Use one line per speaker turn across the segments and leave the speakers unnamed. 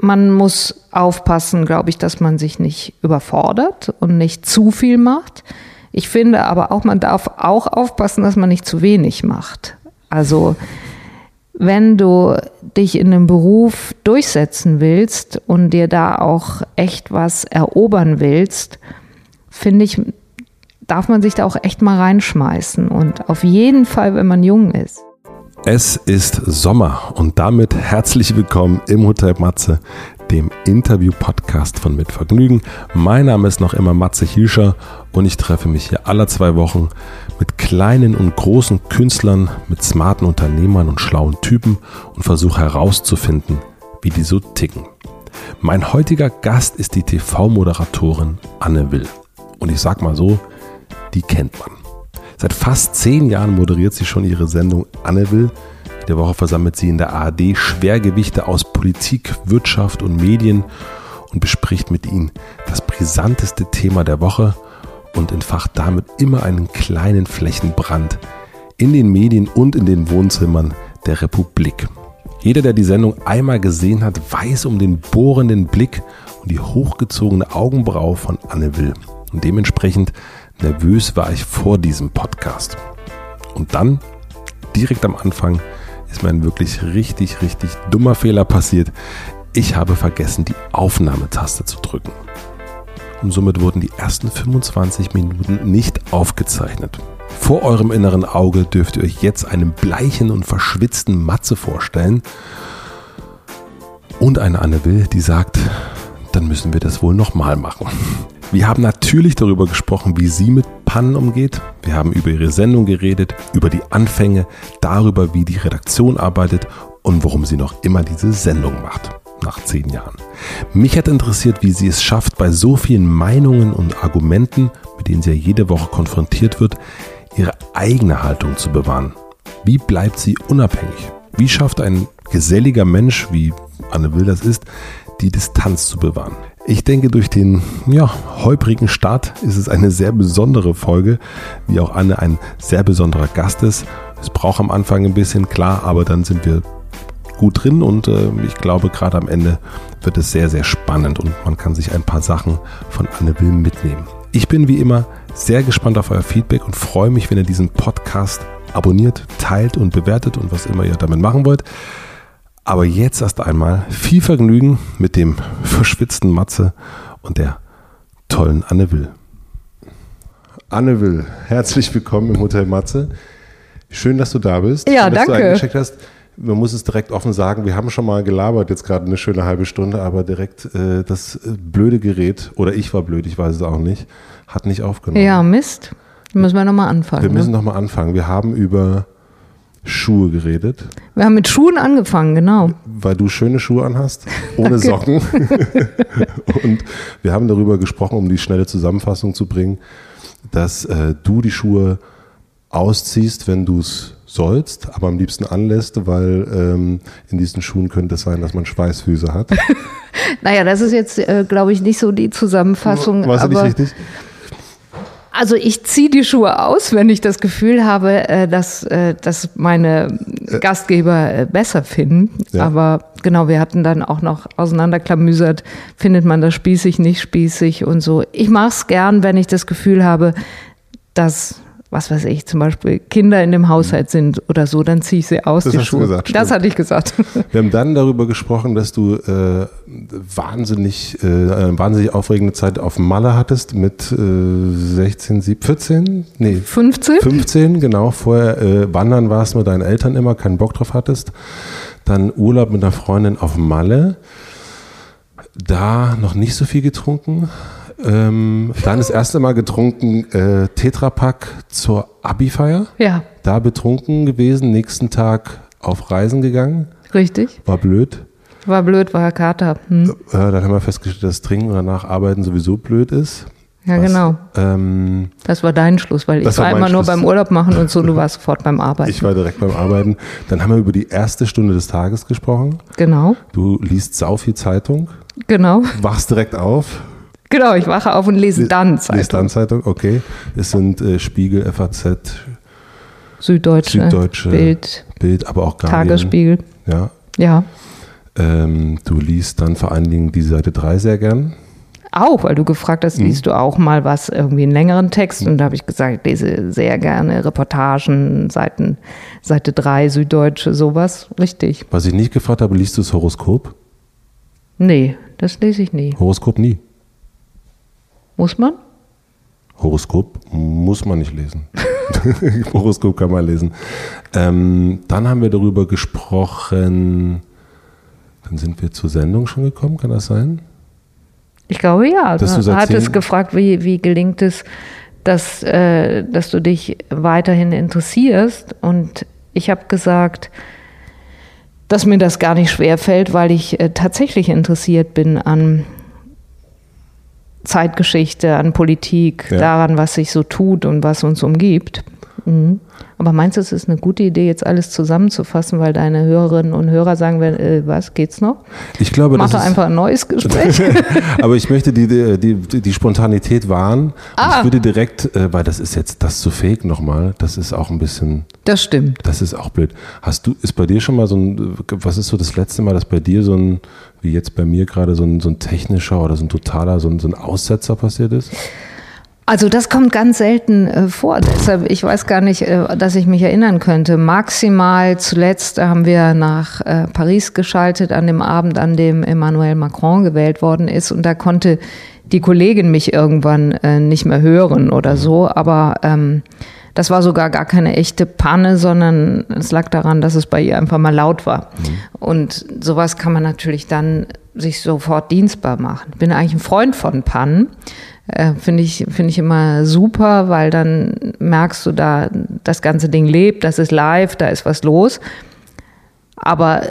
man muss aufpassen, glaube ich, dass man sich nicht überfordert und nicht zu viel macht. Ich finde aber auch, man darf auch aufpassen, dass man nicht zu wenig macht. Also wenn du dich in einem Beruf durchsetzen willst und dir da auch echt was erobern willst, finde ich, darf man sich da auch echt mal reinschmeißen. Und auf jeden Fall, wenn man jung ist.
Es ist Sommer und damit herzlich willkommen im Hotel Matze, dem Interview-Podcast von Mit Vergnügen. Mein Name ist noch immer Matze Hilscher und ich treffe mich hier alle zwei Wochen mit kleinen und großen Künstlern, mit smarten Unternehmern und schlauen Typen und versuche herauszufinden, wie die so ticken. Mein heutiger Gast ist die TV-Moderatorin Anne Will. Und ich sag mal so, die kennt man. Seit fast zehn Jahren moderiert sie schon ihre Sendung Anne Will. Jede Woche versammelt sie in der ARD Schwergewichte aus Politik, Wirtschaft und Medien und bespricht mit ihnen das brisanteste Thema der Woche und entfacht damit immer einen kleinen Flächenbrand in den Medien und in den Wohnzimmern der Republik. Jeder, der die Sendung einmal gesehen hat, weiß um den bohrenden Blick und die hochgezogene Augenbraue von Anne Will. Und dementsprechend nervös war ich vor diesem Podcast. Und dann, direkt am Anfang, ist mir ein wirklich richtig, richtig dummer Fehler passiert. Ich habe vergessen, die Aufnahmetaste zu drücken. Und somit wurden die ersten 25 Minuten nicht aufgezeichnet. Vor eurem inneren Auge dürft ihr euch jetzt einen bleichen und verschwitzten Matze vorstellen. Und eine Anne Will, die sagt, dann müssen wir das wohl nochmal machen. Wir haben natürlich darüber gesprochen, wie sie mit Pannen umgeht. Wir haben über ihre Sendung geredet, über die Anfänge, darüber, wie die Redaktion arbeitet und warum sie noch immer diese Sendung macht, nach zehn Jahren. Mich hat interessiert, wie sie es schafft, bei so vielen Meinungen und Argumenten, mit denen sie ja jede Woche konfrontiert wird, ihre eigene Haltung zu bewahren. Wie bleibt sie unabhängig? Wie schafft ein geselliger Mensch, wie Anne Will das ist, die Distanz zu bewahren? Ich denke, durch den ja, holprigen Start ist es eine sehr besondere Folge, wie auch Anne ein sehr besonderer Gast ist. Es braucht am Anfang ein bisschen klar, aber dann sind wir gut drin und äh, ich glaube, gerade am Ende wird es sehr, sehr spannend und man kann sich ein paar Sachen von Anne Will mitnehmen. Ich bin wie immer sehr gespannt auf euer Feedback und freue mich, wenn ihr diesen Podcast abonniert, teilt und bewertet und was immer ihr damit machen wollt. Aber jetzt erst einmal viel Vergnügen mit dem verschwitzten Matze und der tollen Anne Will. Anne Will, herzlich willkommen im Hotel Matze. Schön, dass du da bist.
Ja,
Schön, dass
danke.
Du eingecheckt hast. Man muss es direkt offen sagen, wir haben schon mal gelabert, jetzt gerade eine schöne halbe Stunde, aber direkt äh, das äh, blöde Gerät, oder ich war blöd, ich weiß es auch nicht, hat nicht aufgenommen.
Ja, Mist. Müssen wir nochmal anfangen.
Wir müssen
ne?
nochmal anfangen. Wir haben über Schuhe geredet,
wir haben mit Schuhen angefangen, genau.
weil du schöne Schuhe anhast, ohne Socken. Und wir haben darüber gesprochen, um die schnelle Zusammenfassung zu bringen, dass äh, du die Schuhe ausziehst, wenn du es sollst, aber am liebsten anlässt, weil ähm, in diesen Schuhen könnte es sein, dass man Schweißfüße hat.
Naja, das ist jetzt, äh, glaube ich, nicht so die Zusammenfassung.
Warst du nicht richtig?
Also ich ziehe die Schuhe aus, wenn ich das Gefühl habe, äh, dass, äh, dass meine Gastgeber äh, besser finden.
Ja.
Aber genau, wir hatten dann auch noch auseinanderklamüsert, findet man das spießig, nicht spießig und so. Ich mache es gern, wenn ich das Gefühl habe, dass, was weiß ich, zum Beispiel Kinder in dem Haushalt sind oder so, dann ziehe ich sie aus,
Das
die
hast du gesagt,
das
stimmt.
hatte ich gesagt.
Wir haben dann darüber gesprochen, dass du äh, wahnsinnig, äh, eine wahnsinnig aufregende Zeit auf Malle hattest mit äh, 16, 17, 14? Nee,
15?
15, genau. Vorher äh, wandern warst mit deinen Eltern immer, keinen Bock drauf hattest. Dann Urlaub mit einer Freundin auf Malle. Da noch nicht so viel getrunken. Ähm, dann das erste Mal getrunken äh, Tetrapack zur Abi-Feier.
Ja,
Da betrunken gewesen, nächsten Tag auf Reisen gegangen.
richtig.
War blöd.
War blöd, war Kater. Hm.
Äh, dann haben wir festgestellt, dass Trinken und danach Arbeiten sowieso blöd ist.
Ja,
Was,
genau.
Ähm,
Das war dein Schluss, weil ich war,
war
immer nur beim Urlaub machen und so, du warst sofort beim Arbeiten.
ich war direkt beim Arbeiten. Dann haben wir über die erste Stunde des Tages gesprochen.
genau,
Du liest sau viel Zeitung,
genau.
wachst direkt auf.
Genau, ich wache auf und lese dann Zeitung.
dann Zeitung, okay. Es sind äh, Spiegel, FAZ,
Süddeutsche,
Süddeutsche,
Bild,
Bild, aber auch Guardian.
Tagesspiegel.
Ja.
Ja,
Ähm, du liest dann vor allen Dingen die Seite 3 sehr gern.
Auch, weil du gefragt hast, liest du auch mal was, irgendwie einen längeren Text? Und da habe ich gesagt, ich lese sehr gerne Reportagen, Seiten, Seite 3, Süddeutsche, sowas. Richtig.
Was ich nicht gefragt habe, liest du das Horoskop?
Nee, das lese ich nie.
Horoskop nie.
Muss man?
Horoskop muss man nicht lesen. Horoskop kann man lesen. Ähm, dann haben wir darüber gesprochen, dann sind wir zur Sendung schon gekommen, kann das sein?
Ich glaube ja.
Dass du
hattest gefragt, wie, wie gelingt es, dass, äh, dass du dich weiterhin interessierst. Und ich habe gesagt, dass mir das gar nicht schwer fällt, weil ich äh, tatsächlich interessiert bin an Zeitgeschichte, an Politik,
Ja.
daran, was sich so tut und was uns umgibt. Mhm. Aber meinst du, es ist eine gute Idee, jetzt alles zusammenzufassen, weil deine Hörerinnen und Hörer sagen werden, äh, was geht's noch?
Ich glaube,
Mach
das
doch
ist,
einfach ein neues Gespräch.
aber ich möchte die, die, die, die Spontanität wahren.
Ah.
Ich würde direkt, äh, weil das ist jetzt das zu fake nochmal, das ist auch ein bisschen,
Das stimmt.
das ist auch blöd. Hast du, ist bei dir schon mal so ein, was ist so das letzte Mal, dass bei dir so ein, wie jetzt bei mir gerade so ein, so ein technischer oder so ein totaler, so ein, so ein Aussetzer passiert ist?
Also das kommt ganz selten äh, vor. Deshalb, ich weiß gar nicht, äh, dass ich mich erinnern könnte. Maximal zuletzt haben wir nach äh, Paris geschaltet an dem Abend, an dem Emmanuel Macron gewählt worden ist. Und da konnte die Kollegin mich irgendwann äh, nicht mehr hören oder so. Aber ähm, das war sogar gar keine echte Panne, sondern es lag daran, dass es bei ihr einfach mal laut war. Und sowas kann man natürlich dann sich sofort dienstbar machen. Ich bin eigentlich ein Freund von Pannen. Äh, Finde ich, finde ich immer super, weil dann merkst du da, das ganze Ding lebt, das ist live, da ist was los. Aber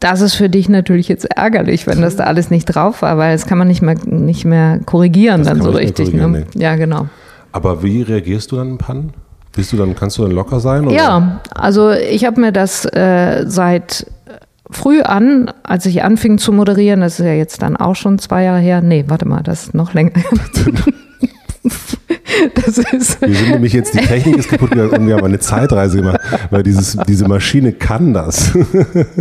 das ist für dich natürlich jetzt ärgerlich, wenn das da alles nicht drauf war, weil das kann man nicht mehr, nicht mehr korrigieren
Das
dann so richtig. Ne?
korrigieren,
Ja, genau.
Aber wie reagierst du dann in Pannen? Bist du dann, kannst du dann locker sein? Oder?
Ja, also ich habe mir das äh, seit früh an, als ich anfing zu moderieren, das ist ja jetzt dann auch schon zwei Jahre her. Nee, warte mal, das ist noch länger. das ist.
Wir sind nämlich jetzt, die Technik ist kaputt gegangen und wir haben eine Zeitreise gemacht, weil dieses, diese Maschine kann das.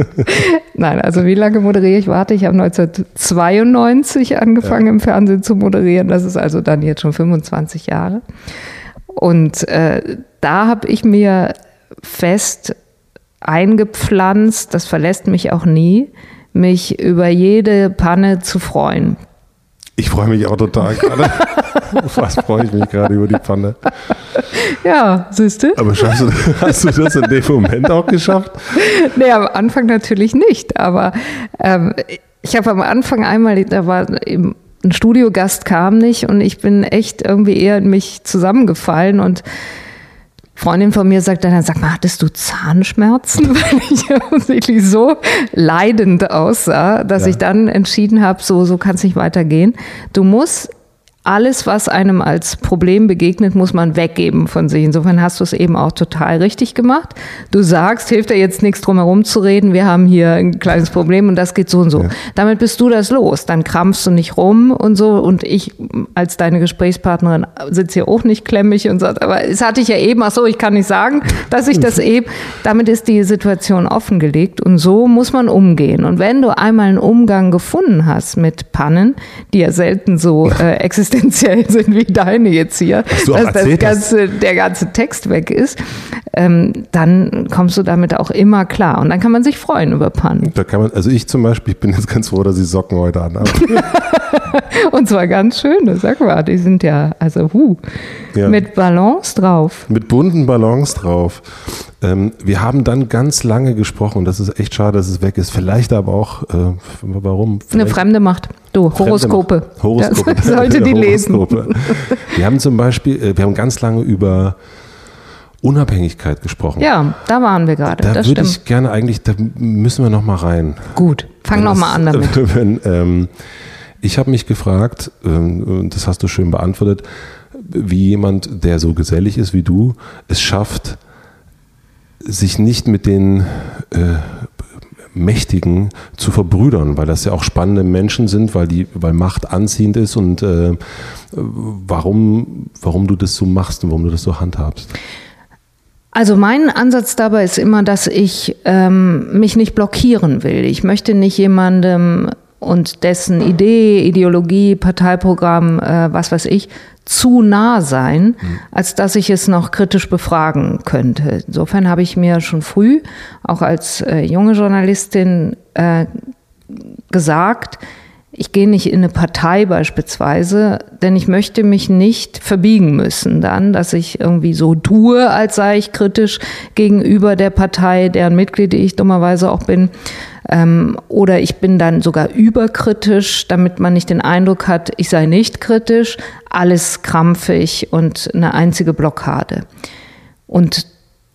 Nein, also wie lange moderiere ich? Warte, ich habe 1992 angefangen im Fernsehen zu moderieren. Das ist also dann jetzt schon 25 Jahre. Und äh, da habe ich mir fest eingepflanzt, das verlässt mich auch nie, mich über jede Panne zu freuen.
Ich freue mich auch total gerade. Was freue ich mich gerade über die Pfanne.
Ja, siehst du?
Aber schaffst du, hast du das in dem Moment auch geschafft?
Nee, am Anfang natürlich nicht, aber ähm, ich habe am Anfang einmal, da war eben ein Studiogast kam nicht und ich bin echt irgendwie eher in mich zusammengefallen und Freundin von mir sagt dann, sag mal, hattest du Zahnschmerzen? Weil ich offensichtlich so leidend aussah, dass
Ja.
ich dann entschieden habe, so, so kann es nicht weitergehen. Du musst alles, was einem als Problem begegnet, muss man weggeben von sich. Insofern hast du es eben auch total richtig gemacht. Du sagst, hilft dir jetzt nichts drum herum zu reden, wir haben hier ein kleines Problem und das geht so und so. Damit bist du das los. Dann krampfst du nicht rum und so. Und ich als deine Gesprächspartnerin sitze hier auch nicht klemmig und sagt, aber es hatte ich ja eben, ach so, ich kann nicht sagen, dass ich das eben, damit ist die Situation offengelegt und so muss man umgehen. Und wenn du einmal einen Umgang gefunden hast mit Pannen, die ja selten so äh, existenziell sind wie deine jetzt hier, dass das ganze, der ganze Text weg ist, ähm, dann kommst du damit auch immer klar. Und dann kann man sich freuen über Pannen.
Da kann man, also ich zum Beispiel, ich bin jetzt ganz froh, dass ich Socken heute anhabe.
Und zwar ganz schöne, sag mal, die sind ja, also huh,
Ja.
mit Balance drauf.
Mit bunten Ballons drauf. Ähm, wir haben dann ganz lange gesprochen. Das ist echt schade, dass es weg ist. Vielleicht aber auch, äh, warum?
Eine
Vielleicht
fremde Macht. Du, Horoskope.
Horoskope.
Das sollte die lesen.
Horoskope. Wir haben zum Beispiel, äh, wir haben ganz lange über Unabhängigkeit gesprochen.
Ja, da waren wir gerade.
Da
das
würde
stimmt.
ich gerne eigentlich, da müssen wir noch mal rein.
Gut, fang
Wenn
noch
das-
mal an damit.
Wenn, ähm, ich habe mich gefragt, ähm, und das hast du schön beantwortet, wie jemand, der so gesellig ist wie du, es schafft, sich nicht mit den äh, Mächtigen zu verbrüdern, weil das ja auch spannende Menschen sind, weil die, weil Macht anziehend ist und äh, warum, warum du das so machst und warum du das so handhabst.
Also mein Ansatz dabei ist immer, dass ich ähm, mich nicht blockieren will. Ich möchte nicht jemandem und dessen Idee, Ideologie, Parteiprogramm, äh, was weiß ich, zu nah sein, mhm. als dass ich es noch kritisch befragen könnte. Insofern habe ich mir schon früh, auch als äh, junge Journalistin, äh, gesagt, ich gehe nicht in eine Partei beispielsweise, denn ich möchte mich nicht verbiegen müssen dann, dass ich irgendwie so tue, als sei ich kritisch gegenüber der Partei, deren Mitglied ich dummerweise auch bin. Ähm, oder ich bin dann sogar überkritisch, damit man nicht den Eindruck hat, ich sei nicht kritisch, alles krampfig und eine einzige Blockade. Und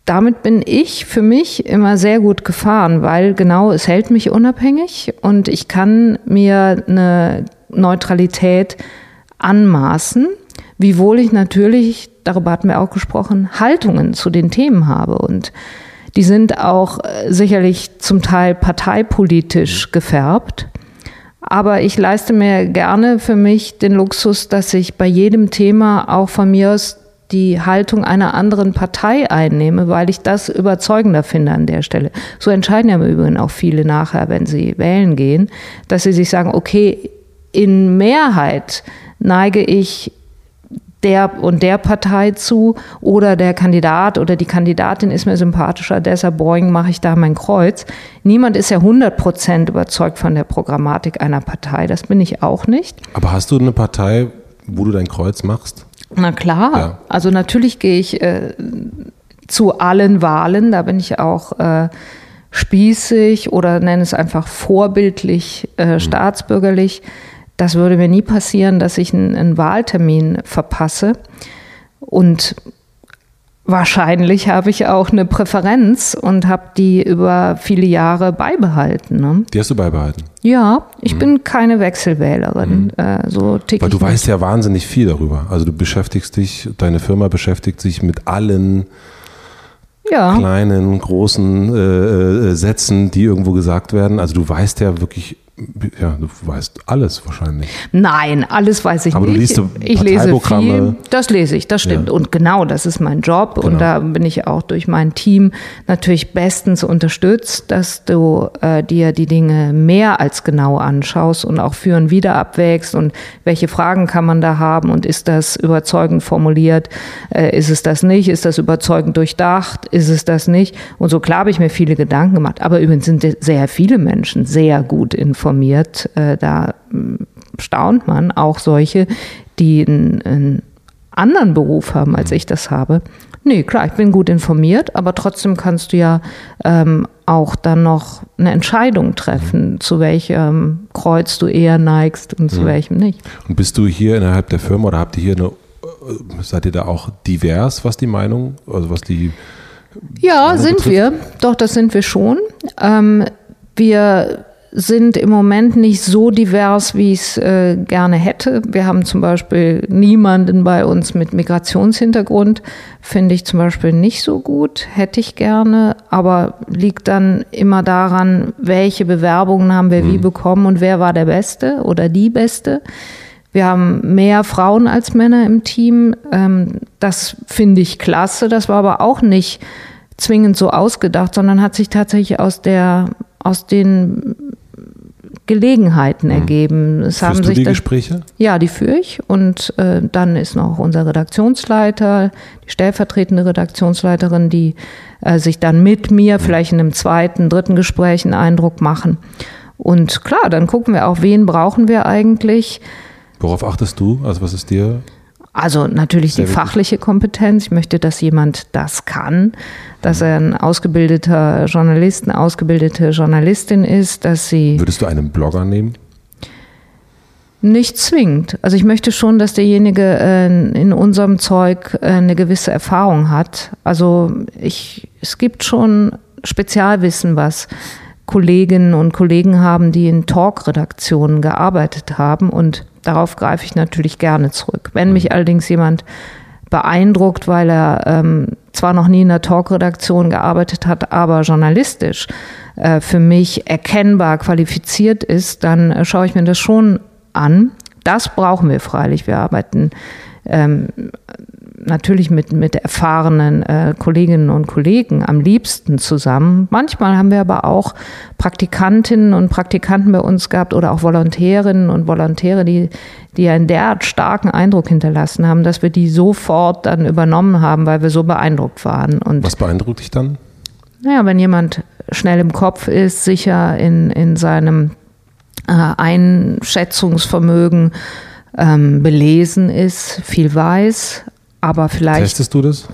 damit bin ich für mich immer sehr gut gefahren, weil genau es hält mich unabhängig und ich kann mir eine Neutralität anmaßen, wiewohl ich natürlich, darüber hatten wir auch gesprochen, Haltungen zu den Themen habe und die sind auch äh, sicherlich zum Teil parteipolitisch gefärbt. Aber ich leiste mir gerne für mich den Luxus, dass ich bei jedem Thema auch von mir aus die Haltung einer anderen Partei einnehme, weil ich das überzeugender finde an der Stelle. So entscheiden ja im Übrigen auch viele nachher, wenn sie wählen gehen, dass sie sich sagen, okay, in Mehrheit neige ich der und der Partei zu oder der Kandidat oder die Kandidatin ist mir sympathischer, deshalb boing, mache ich da mein Kreuz. Niemand ist ja 100% überzeugt von der Programmatik einer Partei, das bin ich auch nicht.
Aber hast du eine Partei, wo du dein Kreuz machst?
Na klar, ja. also natürlich gehe ich äh, zu allen Wahlen, da bin ich auch äh, spießig oder nenne es einfach vorbildlich äh, mhm. staatsbürgerlich. Das würde mir nie passieren, dass ich einen, einen Wahltermin verpasse. Und Wahrscheinlich habe ich auch eine Präferenz und habe die über viele Jahre beibehalten. Ne?
Die hast du beibehalten?
Ja, ich mhm. bin keine Wechselwählerin. Mhm. Äh, so
tick Weil du weißt ja wahnsinnig viel darüber. Also du beschäftigst dich, deine Firma beschäftigt sich mit allen ja. kleinen, großen äh, äh Sätzen, die irgendwo gesagt werden. Also du weißt ja wirklich ja, du weißt alles wahrscheinlich.
Nein, alles weiß ich
Aber
nicht.
Aber du liest ich lese viel.
Das lese ich, das stimmt. Ja. Und genau, das ist mein Job. Genau. Und da bin ich auch durch mein Team natürlich bestens unterstützt, dass du äh, dir die Dinge mehr als genau anschaust und auch für und wieder abwägst und welche Fragen kann man da haben und ist das überzeugend formuliert, äh, ist es das nicht, ist das überzeugend durchdacht, ist es das nicht. Und so klar habe ich mir viele Gedanken gemacht. Aber übrigens sind sehr viele Menschen sehr gut informiert informiert. Äh, da hm, staunt man auch solche, die einen, anderen Beruf haben, als ich das habe. Nee, klar, ich bin gut informiert, aber trotzdem kannst du ja ähm, auch dann noch eine Entscheidung treffen, mhm. zu welchem Kreuz du eher neigst und zu mhm. welchem nicht.
Und bist du hier innerhalb der Firma oder habt ihr hier eine, äh, seid ihr da auch divers, was die Meinung, also was die
Ja, sind betrifft? wir. Doch, das sind wir schon. Ähm, wir sind im Moment nicht so divers, wie ich es äh, gerne hätte. Wir haben zum Beispiel niemanden bei uns mit Migrationshintergrund. Finde ich zum Beispiel nicht so gut, hätte ich gerne, aber liegt dann immer daran, welche Bewerbungen haben wir mhm. wie bekommen und wer war der Beste oder die Beste. Wir haben mehr Frauen als Männer im Team. Ähm, das finde ich klasse. Das war aber auch nicht zwingend so ausgedacht, sondern hat sich tatsächlich aus der aus den Gelegenheiten mhm. ergeben.
Es haben sich du die da, Gespräche?
Ja, die führe ich. Und äh, dann ist noch unser Redaktionsleiter, die stellvertretende Redaktionsleiterin, die äh, sich dann mit mir mhm. vielleicht in einem zweiten, dritten Gespräch einen Eindruck machen. Und klar, dann gucken wir auch, wen brauchen wir eigentlich.
Worauf achtest du? Also was ist dir
also natürlich Sehr die fachliche Kompetenz. Ich möchte, dass jemand das kann, dass er ein ausgebildeter Journalist, eine ausgebildete Journalistin ist, dass sie.
Würdest du einen Blogger nehmen?
Nicht zwingend. Also ich möchte schon, dass derjenige äh, in unserem Zeug äh, eine gewisse Erfahrung hat. Also ich, es gibt schon Spezialwissen, was Kolleginnen und Kollegen haben, die in Talk-Redaktionen gearbeitet haben und Darauf greife ich natürlich gerne zurück. Wenn mich mhm. allerdings jemand beeindruckt, weil er ähm, zwar noch nie in der Talkredaktion gearbeitet hat, aber journalistisch äh, für mich erkennbar qualifiziert ist, dann äh, schaue ich mir das schon an. Das brauchen wir freilich. Wir arbeiten ähm, natürlich mit, mit erfahrenen äh, Kolleginnen und Kollegen am liebsten zusammen. Manchmal haben wir aber auch Praktikantinnen und Praktikanten bei uns gehabt oder auch Volontärinnen und Volontäre, die, die einen derart starken Eindruck hinterlassen haben, dass wir die sofort dann übernommen haben, weil wir so beeindruckt waren.
Und Was beeindruckt dich dann?
Naja, wenn jemand schnell im Kopf ist, sicher in, in seinem äh, Einschätzungsvermögen ähm, belesen ist, viel weiß, aber vielleicht.
Testest du das?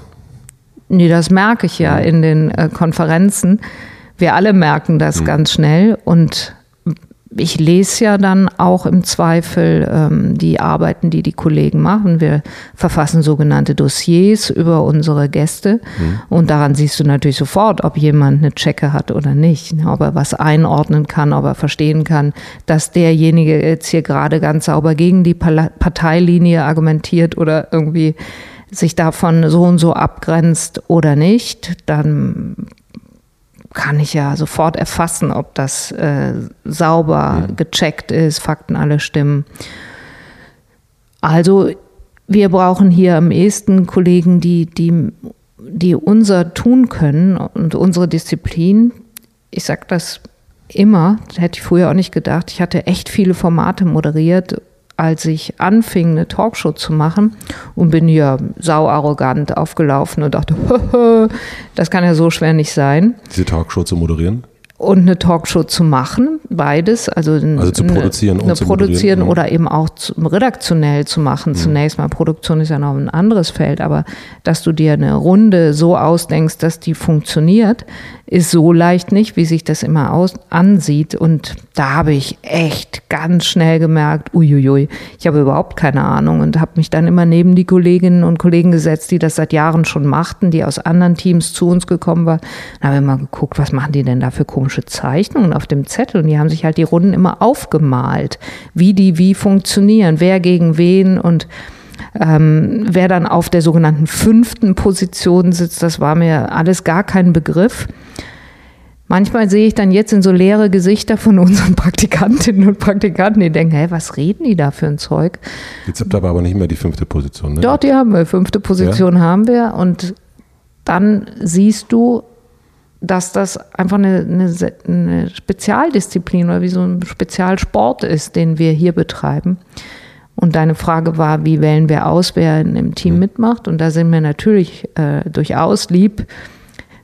Nee, das merke ich ja in den äh, Konferenzen. Wir alle merken das mhm. ganz schnell und ich lese ja dann auch im Zweifel ähm, die Arbeiten, die die Kollegen machen. Wir verfassen sogenannte Dossiers über unsere Gäste mhm. und daran siehst du natürlich sofort, ob jemand eine Checke hat oder nicht, ne, ob er was einordnen kann, ob er verstehen kann, dass derjenige jetzt hier gerade ganz sauber gegen die Parteilinie argumentiert oder irgendwie sich davon so und so abgrenzt oder nicht. Dann kann ich ja sofort erfassen, ob das äh, sauber gecheckt ist, Fakten alle stimmen. Also wir brauchen hier am ehesten Kollegen, die, die, die unser tun können und unsere Disziplin. Ich sage das immer, das hätte ich früher auch nicht gedacht. Ich hatte echt viele Formate moderiert als ich anfing, eine Talkshow zu machen und bin hier sauarrogant aufgelaufen und dachte, das kann ja so schwer nicht sein.
Diese Talkshow zu moderieren?
und eine Talkshow zu machen, beides, also,
also zu produzieren,
eine, eine produzieren oder eben auch zu, redaktionell zu machen. Mhm. Zunächst mal Produktion ist ja noch ein anderes Feld, aber dass du dir eine Runde so ausdenkst, dass die funktioniert, ist so leicht nicht, wie sich das immer aus, ansieht. Und da habe ich echt ganz schnell gemerkt, uiuiui, ich habe überhaupt keine Ahnung und habe mich dann immer neben die Kolleginnen und Kollegen gesetzt, die das seit Jahren schon machten, die aus anderen Teams zu uns gekommen waren. Da habe ich mal geguckt, was machen die denn da für komische Zeichnungen auf dem Zettel? Und die haben sich halt die Runden immer aufgemalt, wie die wie funktionieren, wer gegen wen und ähm, wer dann auf der sogenannten fünften Position sitzt, das war mir alles gar kein Begriff. Manchmal sehe ich dann jetzt in so leere Gesichter von unseren Praktikantinnen und Praktikanten, die denken, hey, was reden die da für ein Zeug?
Jetzt habt ihr aber nicht mehr die fünfte Position, ne?
Doch, die haben wir. Fünfte Position ja? haben wir. Und dann siehst du, dass das einfach eine, eine, eine Spezialdisziplin oder wie so ein Spezialsport ist, den wir hier betreiben. Und deine Frage war, wie wählen wir aus, wer im Team mhm. mitmacht? Und da sind wir natürlich äh, durchaus lieb.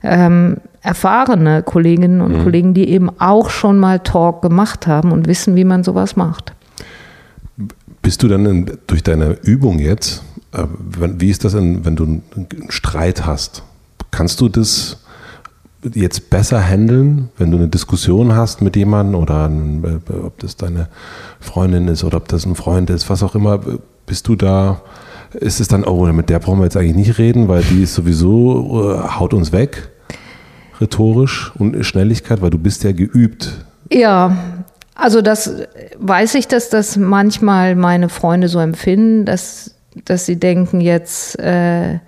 Ähm, erfahrene Kolleginnen und mhm. Kollegen, die eben auch schon mal Talk gemacht haben und wissen, wie man sowas macht.
Bist du dann in, durch deine Übung jetzt, äh, wie ist das, in, wenn du einen Streit hast? Kannst du das jetzt besser handeln, wenn du eine Diskussion hast mit jemandem oder äh, ob das deine Freundin ist oder ob das ein Freund ist, was auch immer, bist du da, ist es dann, oh, mit der brauchen wir jetzt eigentlich nicht reden, weil die ist sowieso, äh, haut uns weg? rhetorisch und Schnelligkeit, weil du bist ja geübt.
Ja, also das weiß ich, dass das manchmal meine Freunde so empfinden, dass, dass sie denken, jetzt, äh,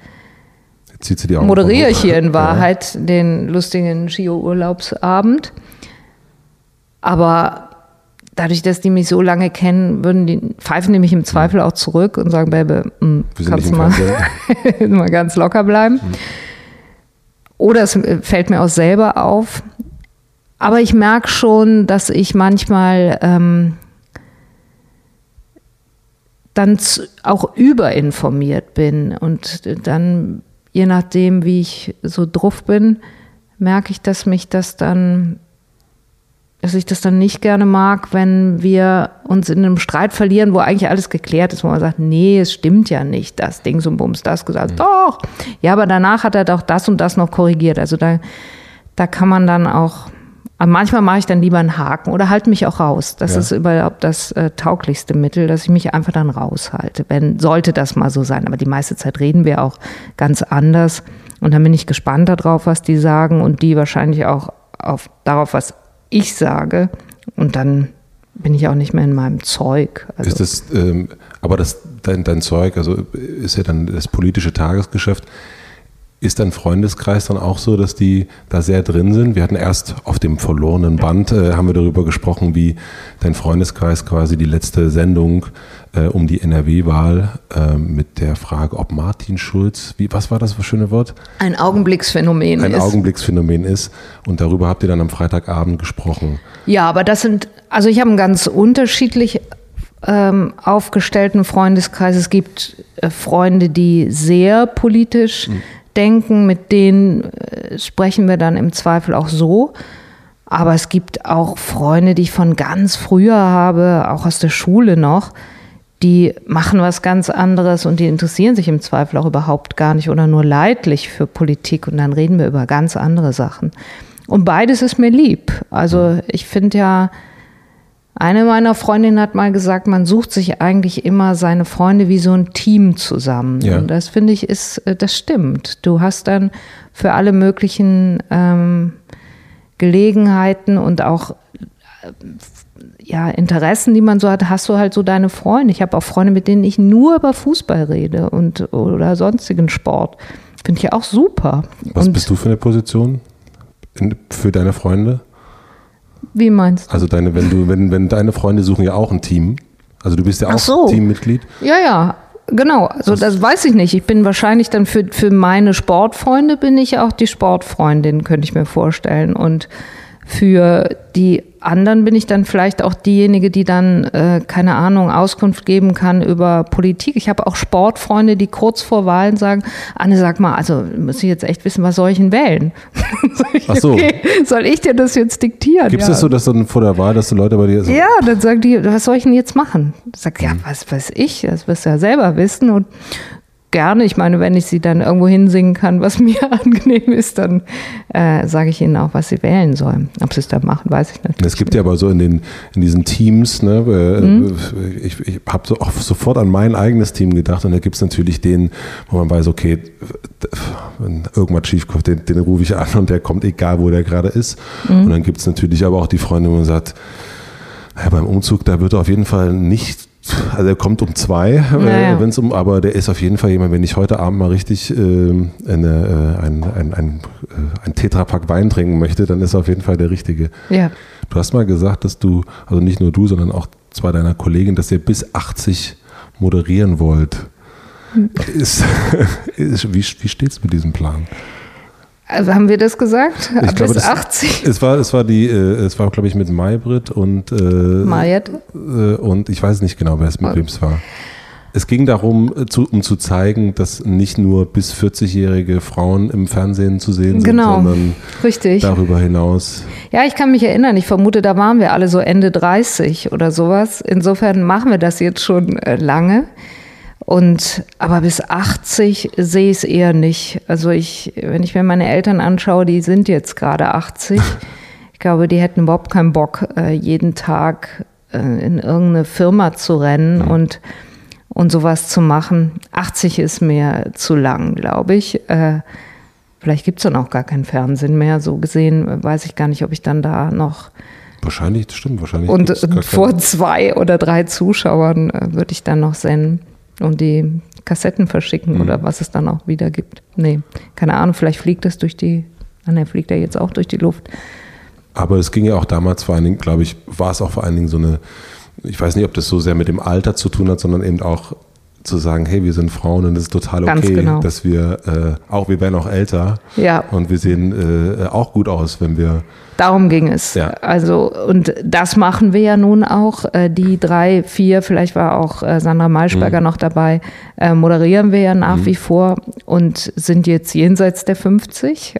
jetzt moderiere ich hier in Wahrheit ja. den lustigen Ski-Urlaubsabend. Aber dadurch, dass die mich so lange kennen, würden die pfeifen die mich im Zweifel auch zurück und sagen, Baby, hm, kannst du mal, mal ganz locker bleiben. Mhm. Oder es fällt mir auch selber auf. Aber ich merke schon, dass ich manchmal ähm, dann auch überinformiert bin. Und dann, je nachdem, wie ich so drauf bin, merke ich, dass mich das dann dass ich das dann nicht gerne mag, wenn wir uns in einem Streit verlieren, wo eigentlich alles geklärt ist, wo man sagt, nee, es stimmt ja nicht, das Dings und Bums, das gesagt, mhm. doch. Ja, aber danach hat er doch das und das noch korrigiert. Also da, da kann man dann auch, manchmal mache ich dann lieber einen Haken oder halte mich auch raus. Das ja. ist überhaupt das äh, tauglichste Mittel, dass ich mich einfach dann raushalte. Wenn, sollte das mal so sein. Aber die meiste Zeit reden wir auch ganz anders. Und dann bin ich gespannt darauf, was die sagen und die wahrscheinlich auch auf, darauf, was ich sage. Und dann bin ich auch nicht mehr in meinem Zeug.
Also ist das, ähm, aber das, dein, dein Zeug, also ist ja dann das politische Tagesgeschäft. Ist dein Freundeskreis dann auch so, dass die da sehr drin sind? Wir hatten erst auf dem verlorenen Band, äh, haben wir darüber gesprochen, wie dein Freundeskreis quasi die letzte Sendung äh, um die NRW-Wahl äh, mit der Frage, ob Martin Schulz, wie, was war das für ein schönes Wort?
Ein Augenblicksphänomen
Ein
ist.
Augenblicksphänomen ist. Und darüber habt ihr dann am Freitagabend gesprochen.
Ja, aber das sind, also ich habe einen ganz unterschiedlich ähm, aufgestellten Freundeskreis. Es gibt äh, Freunde, die sehr politisch denken, mit denen äh, sprechen wir dann im Zweifel auch so. Aber es gibt auch Freunde, die ich von ganz früher habe, auch aus der Schule noch, die machen was ganz anderes und die interessieren sich im Zweifel auch überhaupt gar nicht oder nur leidlich für Politik und dann reden wir über ganz andere Sachen. Und beides ist mir lieb. Also ich finde ja, eine meiner Freundinnen hat mal gesagt, man sucht sich eigentlich immer seine Freunde wie so ein Team zusammen.
Ja.
Und das finde ich ist, äh, das stimmt. Du hast dann für alle möglichen ähm, Gelegenheiten und auch äh, ja, Interessen, die man so hat, hast du halt so deine Freunde. Ich habe auch Freunde, mit denen ich nur über Fußball rede und oder sonstigen Sport. Finde ich ja auch super.
Was
und
bist du für eine Position für deine Freunde?
Wie meinst du?
Also deine, wenn du, wenn, wenn deine Freunde suchen ja auch ein Team. Also du bist ja auch
so.
Teammitglied.
Ja, ja, genau. Also das weiß ich nicht. Ich bin wahrscheinlich dann für, für meine Sportfreunde bin ich auch die Sportfreundin, könnte ich mir vorstellen. Und für die anderen bin ich dann vielleicht auch diejenige, die dann, äh, keine Ahnung, Auskunft geben kann über Politik. Ich habe auch Sportfreunde, die kurz vor Wahlen sagen, Anne, sag mal, also muss ich jetzt echt wissen, was soll ich denn wählen? Ich,
Ach so.
okay, soll ich dir das jetzt diktieren?
Gibt es
Ja.
das so, dass dann vor der Wahl, dass du Leute bei dir so,
Ja, dann sagen die, was soll ich denn jetzt machen? Sagt, ja, was weiß ich, das wirst du ja selber wissen und gerne, ich meine, wenn ich sie dann irgendwo hinsingen kann, was mir angenehm ist, dann äh, sage ich ihnen auch, was sie wählen sollen. Ob sie es dann machen, weiß ich natürlich.
Es gibt ja aber so in den in diesen Teams, ne, äh,
Mhm.
ich, ich habe so auch sofort an mein eigenes Team gedacht und da gibt es natürlich den, wo man weiß, okay, wenn irgendwas schief kommt, den, den rufe ich an und der kommt, egal wo der gerade ist.
Mhm.
Und dann gibt es natürlich aber auch die Freunde, wo man sagt, ja, beim Umzug, da wird er auf jeden Fall nicht, also er kommt um zwei,
Naja.
äh, wenn es um, aber der ist auf jeden Fall jemand, wenn ich heute Abend mal richtig ähm, eine, äh, ein, ein, ein, äh, ein Tetrapack Wein trinken möchte, dann ist er auf jeden Fall der Richtige.
Ja.
Du hast mal gesagt, dass du, also nicht nur du, sondern auch zwei deiner Kollegen, dass ihr bis 80 moderieren wollt. Ist, ist, wie wie steht es mit diesem Plan?
Also haben wir das gesagt?
Ich glaube,
Bis
das-
80?
Es war, es war die, äh, es war, glaube ich, mit Maybrit und, äh,
Mariette?
äh, und ich weiß nicht genau, wer es mit wem es war. Es ging darum, äh, zu, um zu zeigen, dass nicht nur bis 40-jährige Frauen im Fernsehen zu sehen sind,
Genau.
sondern
Richtig.
darüber hinaus.
Ja, ich kann mich erinnern. Ich vermute, da waren wir alle so Ende 30 oder sowas. Insofern machen wir das jetzt schon äh, lange. Und aber bis 80 sehe ich es eher nicht. Also ich, wenn ich mir meine Eltern anschaue, die sind jetzt gerade 80. Ich glaube, die hätten überhaupt keinen Bock, äh, jeden Tag äh, in irgendeine Firma zu rennen und und sowas zu machen. 80 ist mir zu lang, glaube ich. Äh, Vielleicht gibt es dann auch gar kein Fernsehen mehr. So gesehen weiß ich gar nicht, ob ich dann da noch
Wahrscheinlich, das stimmt, wahrscheinlich.
und äh, vor zwei oder drei Zuschauern äh, würde ich dann noch senden und die Kassetten verschicken oder was es dann auch wieder gibt. Nee, keine Ahnung, vielleicht fliegt das durch die, ah, nee, fliegt er jetzt auch durch die Luft.
Aber es ging ja auch damals vor allen Dingen, glaube ich, war es auch vor allen Dingen so eine, ich weiß nicht, ob das so sehr mit dem Alter zu tun hat, sondern eben auch zu sagen, hey, wir sind Frauen und es ist total
Ganz
okay,
genau.
dass wir äh, auch, wir werden auch älter
Ja.
und wir sehen äh, auch gut aus, wenn wir
Darum ging es.
Ja.
Also, und das machen wir ja nun auch. Äh, Die drei, vier, vielleicht war auch äh, Sandra Maischberger
Mhm.
noch dabei, äh, moderieren wir ja nach wie vor und sind jetzt jenseits der 50.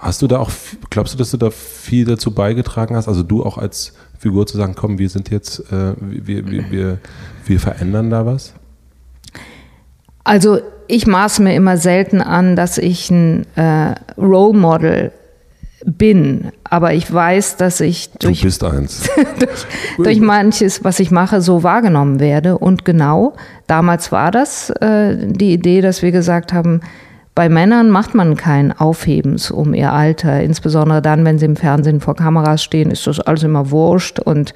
Hast du da auch, glaubst du, dass du da viel dazu beigetragen hast? Also du auch als Figur zu sagen, komm, wir sind jetzt, äh, wir, wir, wir, wir verändern da was?
Also ich maße mir immer selten an, dass ich ein äh, Role Model bin, aber ich weiß, dass ich
Du
durch, durch, durch manches, was ich mache, so wahrgenommen werde. Und genau, damals war das äh, die Idee, dass wir gesagt haben, bei Männern macht man kein Aufhebens um ihr Alter, insbesondere dann, wenn sie im Fernsehen vor Kameras stehen, ist das alles immer wurscht und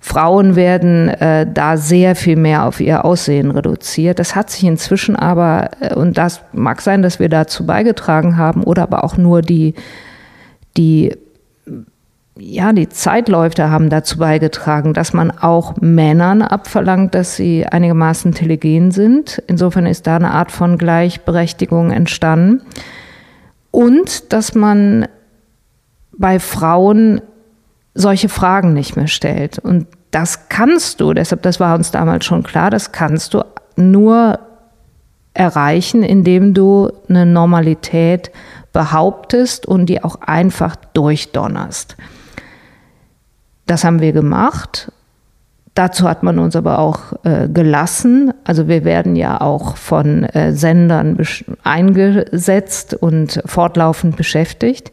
Frauen werden äh, da sehr viel mehr auf ihr Aussehen reduziert. Das hat sich inzwischen aber, äh, und das mag sein, dass wir dazu beigetragen haben, oder aber auch nur die, die ja, die Zeitläufe haben dazu beigetragen, dass man auch Männern abverlangt, dass sie einigermaßen telegen sind. Insofern ist da eine Art von Gleichberechtigung entstanden. Und dass man bei Frauen solche Fragen nicht mehr stellt. Und das kannst du, deshalb, das war uns damals schon klar, das kannst du nur erreichen, indem du eine Normalität behauptest und die auch einfach durchdonnerst. Das haben wir gemacht. Dazu hat man uns aber auch äh, gelassen. Also wir werden ja auch von äh, Sendern eingesetzt und fortlaufend beschäftigt.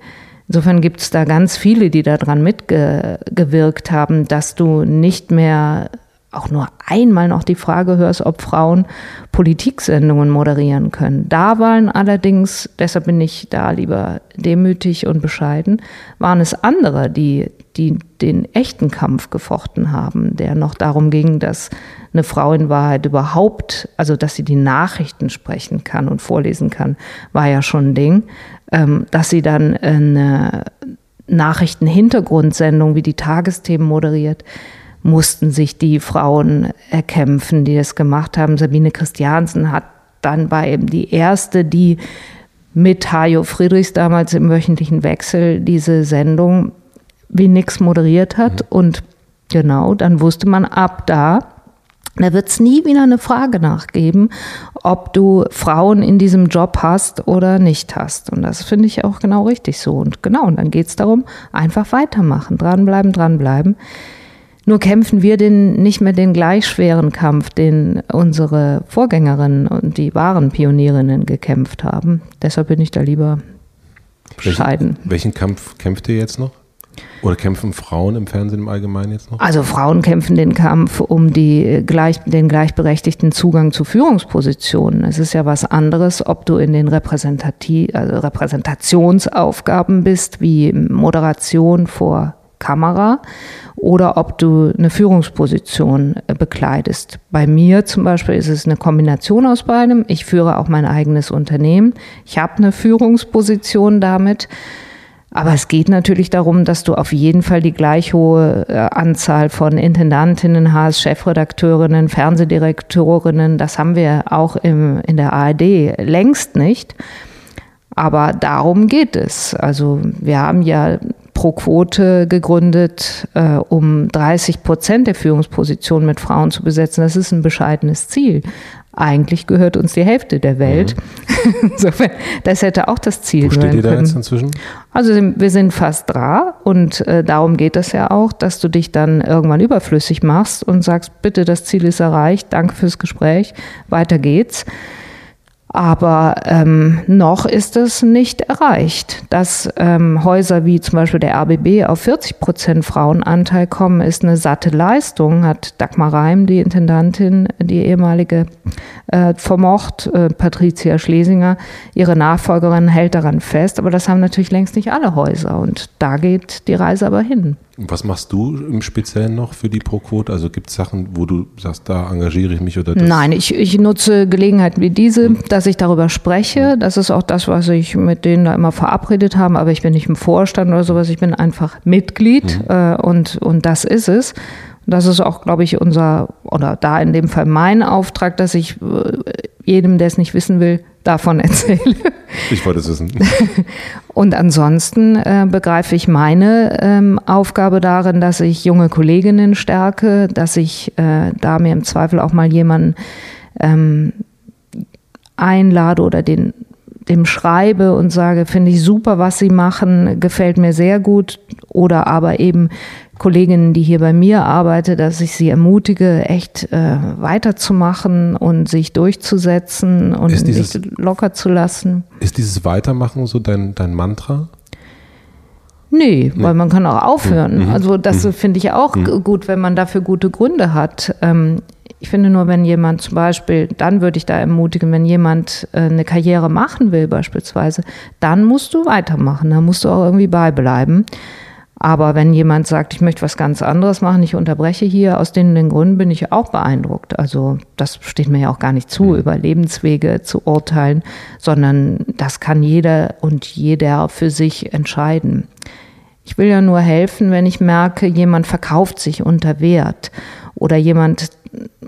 Insofern gibt es da ganz viele, die daran mitgewirkt haben, dass du nicht mehr auch nur einmal noch die Frage hörst, ob Frauen Politiksendungen moderieren können. Da waren allerdings, deshalb bin ich da lieber demütig und bescheiden, waren es andere, die, die den echten Kampf gefochten haben, der noch darum ging, dass eine Frau in Wahrheit überhaupt, also dass sie die Nachrichten sprechen kann und vorlesen kann, war ja schon ein Ding. Ähm, dass sie dann eine Nachrichtenhintergrundsendung wie die Tagesthemen moderiert, mussten sich die Frauen erkämpfen, die das gemacht haben. Sabine Christiansen hat dann war eben die erste, die mit Hajo Friedrichs damals im wöchentlichen Wechsel diese Sendung wie nix moderiert hat. Mhm. Und genau, dann wusste man ab da, da wird es nie wieder eine Frage nachgeben, ob du Frauen in diesem Job hast oder nicht hast. Und das finde ich auch genau richtig so. Und genau, und dann geht es darum, einfach weitermachen, dranbleiben, dranbleiben. Nur kämpfen wir den, nicht mehr den gleich schweren Kampf, den unsere Vorgängerinnen und die wahren Pionierinnen gekämpft haben. Deshalb bin ich da lieber bescheiden.
Welchen, welchen Kampf kämpft ihr jetzt noch? Oder kämpfen Frauen im Fernsehen im Allgemeinen jetzt noch?
Also Frauen kämpfen den Kampf um die gleich, den gleichberechtigten Zugang zu Führungspositionen. Es ist ja was anderes, ob du in den Repräsentati also Repräsentationsaufgaben bist, wie Moderation vor Kamera oder ob du eine Führungsposition äh, bekleidest. Bei mir zum Beispiel ist es eine Kombination aus beidem. Ich führe auch mein eigenes Unternehmen. Ich habe eine Führungsposition damit. Aber es geht natürlich darum, dass du auf jeden Fall die gleich hohe äh, Anzahl von Intendantinnen hast, Chefredakteurinnen, Fernsehdirektorinnen. Das haben wir auch im, in der ARD längst nicht. Aber darum geht es. Also wir haben ja pro Quote gegründet, äh, um 30 Prozent der Führungspositionen mit Frauen zu besetzen. Das ist ein bescheidenes Ziel. Eigentlich gehört uns die Hälfte der Welt. Mhm. Insofern, das hätte auch das Ziel
Wo steht ihr da jetzt inzwischen?
Also wir sind fast dran und äh, darum geht es ja auch, dass du dich dann irgendwann überflüssig machst und sagst, bitte, das Ziel ist erreicht, danke fürs Gespräch, weiter geht's. Aber ähm, noch ist es nicht erreicht. Dass ähm, Häuser wie zum Beispiel der RBB auf 40 Prozent Frauenanteil kommen, ist eine satte Leistung, hat Dagmar Reim, die Intendantin, die ehemalige, äh, vermocht. Äh, Patricia Schlesinger, ihre Nachfolgerin, hält daran fest. Aber das haben natürlich längst nicht alle Häuser. Und da geht die Reise aber hin.
Was machst du im Speziellen noch für die ProQuote? Also gibt es Sachen, wo du sagst, da engagiere ich mich oder das?
Nein, ich, ich nutze Gelegenheiten wie diese, mhm. dass ich darüber spreche. Mhm. Das ist auch das, was ich mit denen da immer verabredet habe. Aber ich bin nicht im Vorstand oder sowas. Ich bin einfach Mitglied mhm. äh, und, und das ist es. Das ist auch, glaube ich, unser, oder da in dem Fall mein Auftrag, dass ich äh, jedem, der es nicht wissen will, davon erzähle.
Ich wollte es wissen.
Und ansonsten äh, begreife ich meine ähm, Aufgabe darin, dass ich junge Kolleginnen stärke, dass ich äh, da mir im Zweifel auch mal jemanden ähm, einlade oder den dem schreibe und sage, finde ich super, was Sie machen, gefällt mir sehr gut. Oder aber eben Kolleginnen, die hier bei mir arbeiten, dass ich sie ermutige, echt äh, weiterzumachen und sich durchzusetzen und dieses, sich locker zu lassen.
Ist dieses Weitermachen so dein, dein Mantra?
Nee, weil man kann auch aufhören. Mhm. Also das mhm. finde ich auch mhm. gut, wenn man dafür gute Gründe hat. Ich finde nur, wenn jemand zum Beispiel, dann würde ich da ermutigen, wenn jemand äh, eine Karriere machen will beispielsweise, dann musst du weitermachen, dann musst du auch irgendwie beibleiben. Aber wenn jemand sagt, ich möchte was ganz anderes machen, ich unterbreche hier, aus den, den Gründen bin ich auch beeindruckt. Also das steht mir ja auch gar nicht zu, mhm. über Lebenswege zu urteilen, sondern das kann jeder und jeder für sich entscheiden. Ich will ja nur helfen, wenn ich merke, jemand verkauft sich unter Wert oder jemand,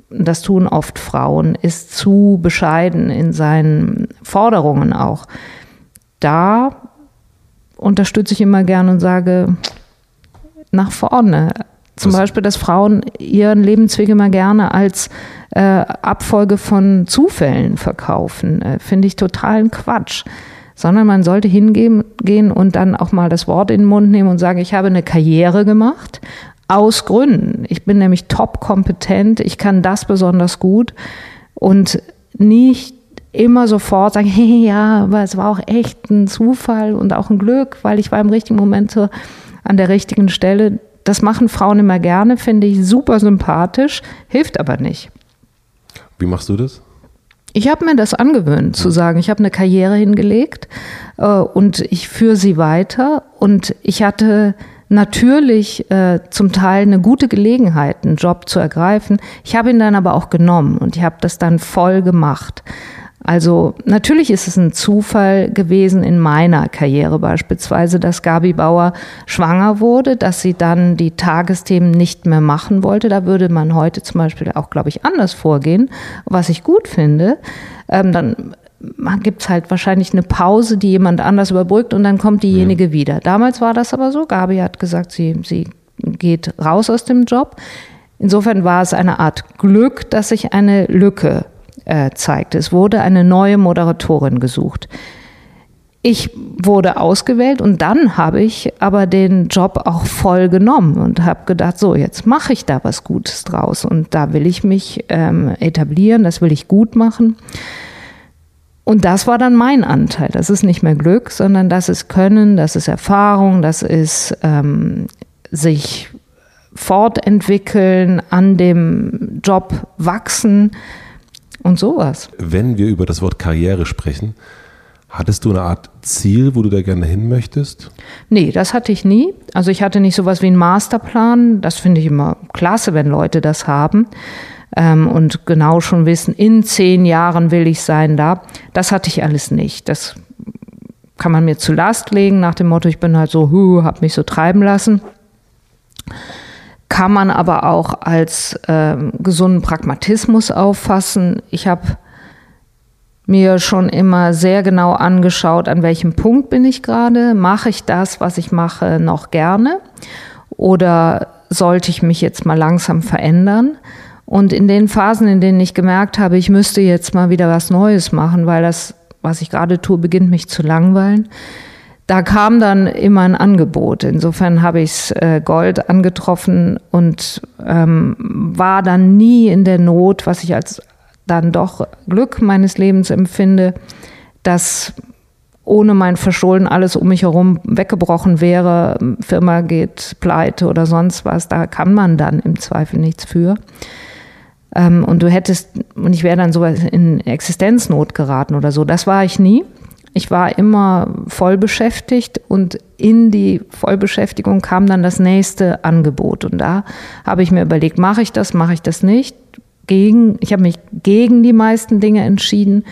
das tun oft Frauen, ist zu bescheiden in seinen Forderungen auch. Da unterstütze ich immer gerne und sage, nach vorne. Zum Was? Beispiel, dass Frauen ihren Lebensweg immer gerne als äh, Abfolge von Zufällen verkaufen. Äh, Finde ich totalen Quatsch. Sondern man sollte hingehen gehen und dann auch mal das Wort in den Mund nehmen und sagen, ich habe eine Karriere gemacht, aus Gründen. Ich bin nämlich top kompetent, ich kann das besonders gut und nicht immer sofort sagen, hey, ja, aber es war auch echt ein Zufall und auch ein Glück, weil ich war im richtigen Moment so an der richtigen Stelle. Das machen Frauen immer gerne, finde ich super sympathisch, hilft aber nicht.
Wie machst du das?
Ich habe mir das angewöhnt, zu sagen, ich habe eine Karriere hingelegt äh, und ich führe sie weiter. Und ich hatte natürlich äh, zum Teil eine gute Gelegenheit, einen Job zu ergreifen. Ich habe ihn dann aber auch genommen und ich habe das dann voll gemacht. Also natürlich ist es ein Zufall gewesen in meiner Karriere beispielsweise, dass Gabi Bauer schwanger wurde, dass sie dann die Tagesthemen nicht mehr machen wollte. Da würde man heute zum Beispiel auch, glaube ich, anders vorgehen, was ich gut finde. Ähm, dann gibt es halt wahrscheinlich eine Pause, die jemand anders überbrückt und dann kommt diejenige ja. wieder. Damals war das aber so. Gabi hat gesagt, sie, sie geht raus aus dem Job. Insofern war es eine Art Glück, dass sich eine Lücke äh, zeigte. Es wurde eine neue Moderatorin gesucht. Ich wurde ausgewählt und dann habe ich aber den Job auch voll genommen und habe gedacht, so jetzt mache ich da was Gutes draus und da will ich mich ähm, etablieren, das will ich gut machen. Und das war dann mein Anteil. Das ist nicht mehr Glück, sondern das ist Können, das ist Erfahrung, das ist ähm, sich fortentwickeln, an dem Job wachsen und sowas.
Wenn wir über das Wort Karriere sprechen, hattest du eine Art Ziel, wo du da gerne hin möchtest?
Nee, das hatte ich nie. Also ich hatte nicht sowas wie einen Masterplan. Das finde ich immer klasse, wenn Leute das haben ähm, und genau schon wissen, in zehn Jahren will ich sein da. Das hatte ich alles nicht. Das kann man mir zu Last legen, nach dem Motto, ich bin halt so, hu, hab mich so treiben lassen kann man aber auch als ähm, gesunden Pragmatismus auffassen. Ich habe mir schon immer sehr genau angeschaut, an welchem Punkt bin ich gerade. Mache ich das, was ich mache, noch gerne? Oder sollte ich mich jetzt mal langsam verändern? Und in den Phasen, in denen ich gemerkt habe, ich müsste jetzt mal wieder was Neues machen, weil das, was ich gerade tue, beginnt mich zu langweilen, da kam dann immer ein Angebot. Insofern habe ich äh, Gold angetroffen und ähm, war dann nie in der Not, was ich als dann doch Glück meines Lebens empfinde, dass ohne mein Verschulden alles um mich herum weggebrochen wäre, Firma geht pleite oder sonst was, da kann man dann im Zweifel nichts für. Ähm, und du hättest, und ich wäre dann so in Existenznot geraten oder so, das war ich nie. Ich war immer voll beschäftigt und in die Vollbeschäftigung kam dann das nächste Angebot. Und da habe ich mir überlegt, mache ich das, mache ich das nicht? Gegen, ich habe mich gegen die meisten Dinge entschieden,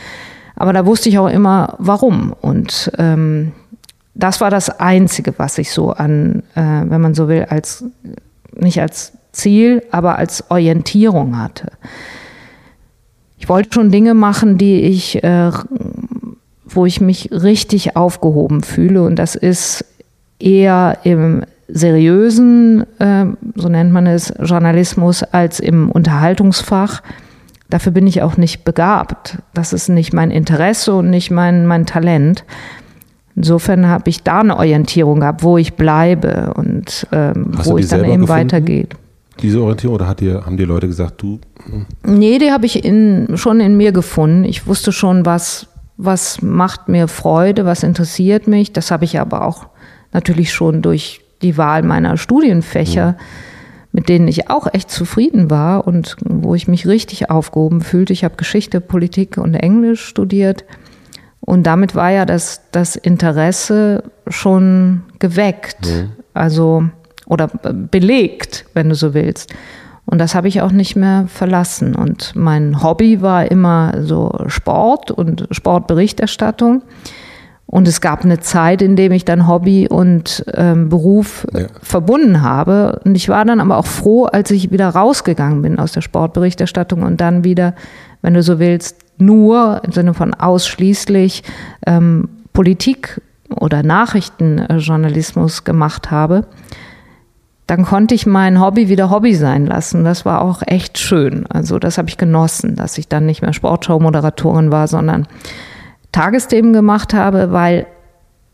aber da wusste ich auch immer, warum. Und ähm, das war das Einzige, was ich so an, äh, wenn man so will, als nicht als Ziel, aber als Orientierung hatte. Ich wollte schon Dinge machen, die ich äh, wo ich mich richtig aufgehoben fühle. Und das ist eher im seriösen, äh, so nennt man es, Journalismus, als im Unterhaltungsfach. Dafür bin ich auch nicht begabt. Das ist nicht mein Interesse und nicht mein, mein Talent. Insofern habe ich da eine Orientierung gehabt, wo ich bleibe und ähm, wo es dann eben gefunden, weitergeht.
Diese Orientierung oder dir, haben die Leute gesagt, du?
Nee, die habe ich in, schon in mir gefunden. Ich wusste schon, was, was macht mir Freude, was interessiert mich. Das habe ich aber auch natürlich schon durch die Wahl meiner Studienfächer, mhm. mit denen ich auch echt zufrieden war und wo ich mich richtig aufgehoben fühlte. Ich habe Geschichte, Politik und Englisch studiert. Und damit war ja das, das Interesse schon geweckt. Mhm. Also, oder belegt, wenn du so willst. Und das habe ich auch nicht mehr verlassen. Und mein Hobby war immer so Sport und Sportberichterstattung. Und es gab eine Zeit, in dem ich dann Hobby und ähm, Beruf ja. verbunden habe. Und ich war dann aber auch froh, als ich wieder rausgegangen bin aus der Sportberichterstattung und dann wieder, wenn du so willst, nur im Sinne von ausschließlich ähm, Politik oder Nachrichtenjournalismus gemacht habe dann konnte ich mein Hobby wieder Hobby sein lassen. Das war auch echt schön. Also das habe ich genossen, dass ich dann nicht mehr Sportschau-Moderatorin war, sondern Tagesthemen gemacht habe, weil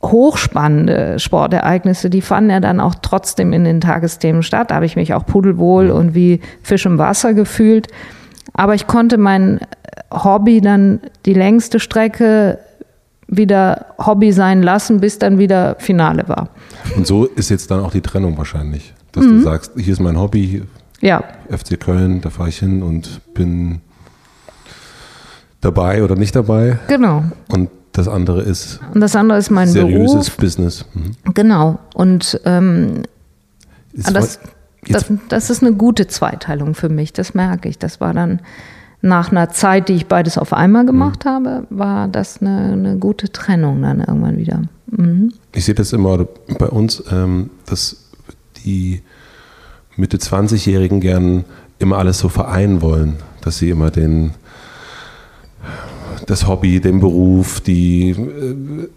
hochspannende Sportereignisse, die fanden ja dann auch trotzdem in den Tagesthemen statt. Da habe ich mich auch pudelwohl und wie Fisch im Wasser gefühlt. Aber ich konnte mein Hobby dann die längste Strecke wieder Hobby sein lassen, bis dann wieder Finale war.
Und so ist jetzt dann auch die Trennung wahrscheinlich dass mhm. du sagst, hier ist mein Hobby,
ja.
FC Köln, da fahre ich hin und bin dabei oder nicht dabei.
Genau.
Und das andere ist
und das andere ist mein
seriöses
Beruf.
Business. Mhm.
Genau. Und ähm, das, das, das ist eine gute Zweiteilung für mich. Das merke ich. Das war dann nach einer Zeit, die ich beides auf einmal gemacht mhm. habe, war das eine, eine, gute Trennung dann irgendwann wieder. Mhm.
Ich sehe das immer bei uns, ähm, dass die Mitte 20-Jährigen gern immer alles so vereinen wollen, dass sie immer den, das Hobby, den Beruf, die äh,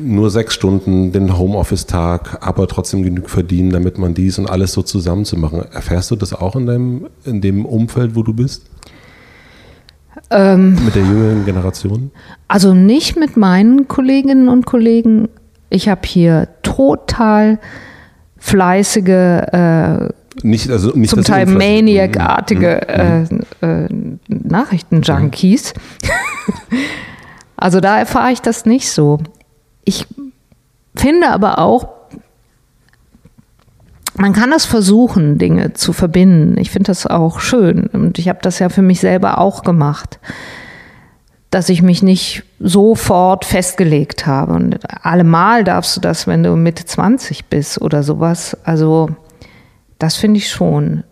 nur sechs Stunden, den Homeoffice-Tag, aber trotzdem genug verdienen, damit man dies und alles so zusammen zu machen. Erfährst du das auch in, deinem, in dem Umfeld, wo du bist? Ähm, mit der jüngeren Generation?
Also nicht mit meinen Kolleginnen und Kollegen. Ich habe hier total fleißige, äh,
nicht, also nicht,
zum Teil Maniac-artige mhm. äh, äh, Nachrichtenjunkies. also da erfahre ich das nicht so. Ich finde aber auch, man kann es versuchen, Dinge zu verbinden. Ich finde das auch schön und ich habe das ja für mich selber auch gemacht dass ich mich nicht sofort festgelegt habe. Und allemal darfst du das, wenn du Mitte 20 bist oder sowas. Also das finde ich schon.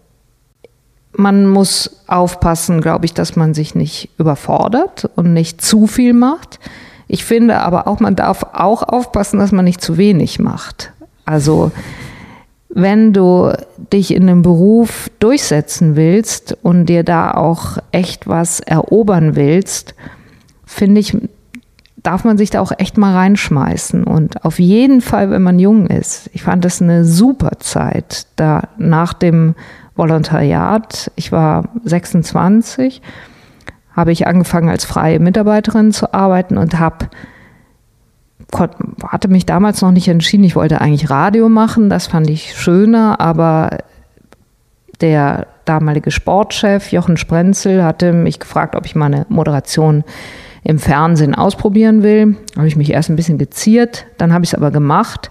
Man muss aufpassen, glaube ich, dass man sich nicht überfordert und nicht zu viel macht. Ich finde aber auch, man darf auch aufpassen, dass man nicht zu wenig macht. Also wenn du dich in einem Beruf durchsetzen willst und dir da auch echt was erobern willst, finde ich, darf man sich da auch echt mal reinschmeißen. Und auf jeden Fall, wenn man jung ist. Ich fand das eine super Zeit, da nach dem Volontariat, ich war 26, habe ich angefangen als freie Mitarbeiterin zu arbeiten und habe hatte mich damals noch nicht entschieden. Ich wollte eigentlich Radio machen, das fand ich schöner, aber der damalige Sportchef Jochen Sprenzel hatte mich gefragt, ob ich mal eine Moderation im Fernsehen ausprobieren will. Habe ich mich erst ein bisschen geziert, dann habe ich es aber gemacht.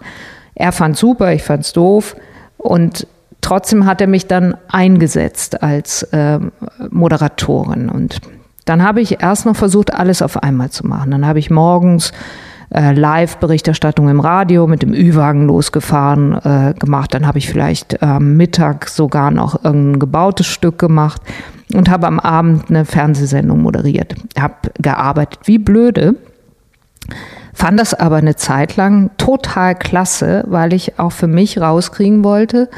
Er fand super, ich fand es doof und trotzdem hat er mich dann eingesetzt als äh, Moderatorin und dann habe ich erst noch versucht, alles auf einmal zu machen. Dann habe ich morgens äh, Live-Berichterstattung im Radio mit dem Ü-Wagen losgefahren äh, gemacht. Dann habe ich vielleicht am Mittag sogar noch irgendein gebautes Stück gemacht und habe am Abend eine Fernsehsendung moderiert. Habe gearbeitet wie blöde, fand das aber eine Zeit lang total klasse, weil ich auch für mich rauskriegen wollte,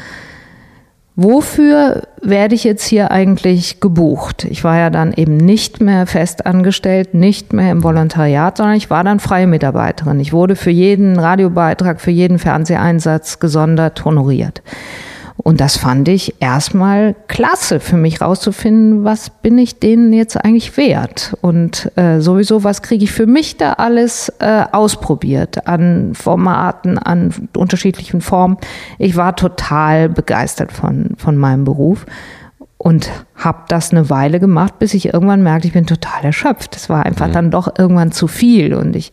Wofür werde ich jetzt hier eigentlich gebucht? Ich war ja dann eben nicht mehr fest angestellt, nicht mehr im Volontariat, sondern ich war dann freie Mitarbeiterin. Ich wurde für jeden Radiobeitrag, für jeden Fernseheinsatz gesondert honoriert. Und das fand ich erstmal klasse für mich rauszufinden, was bin ich denen jetzt eigentlich wert? Und äh, sowieso, was kriege ich für mich da alles äh, ausprobiert an Formaten, an unterschiedlichen Formen. Ich war total begeistert von, von meinem Beruf und habe das eine Weile gemacht, bis ich irgendwann merkte, ich bin total erschöpft. Es war einfach mhm. dann doch irgendwann zu viel und ich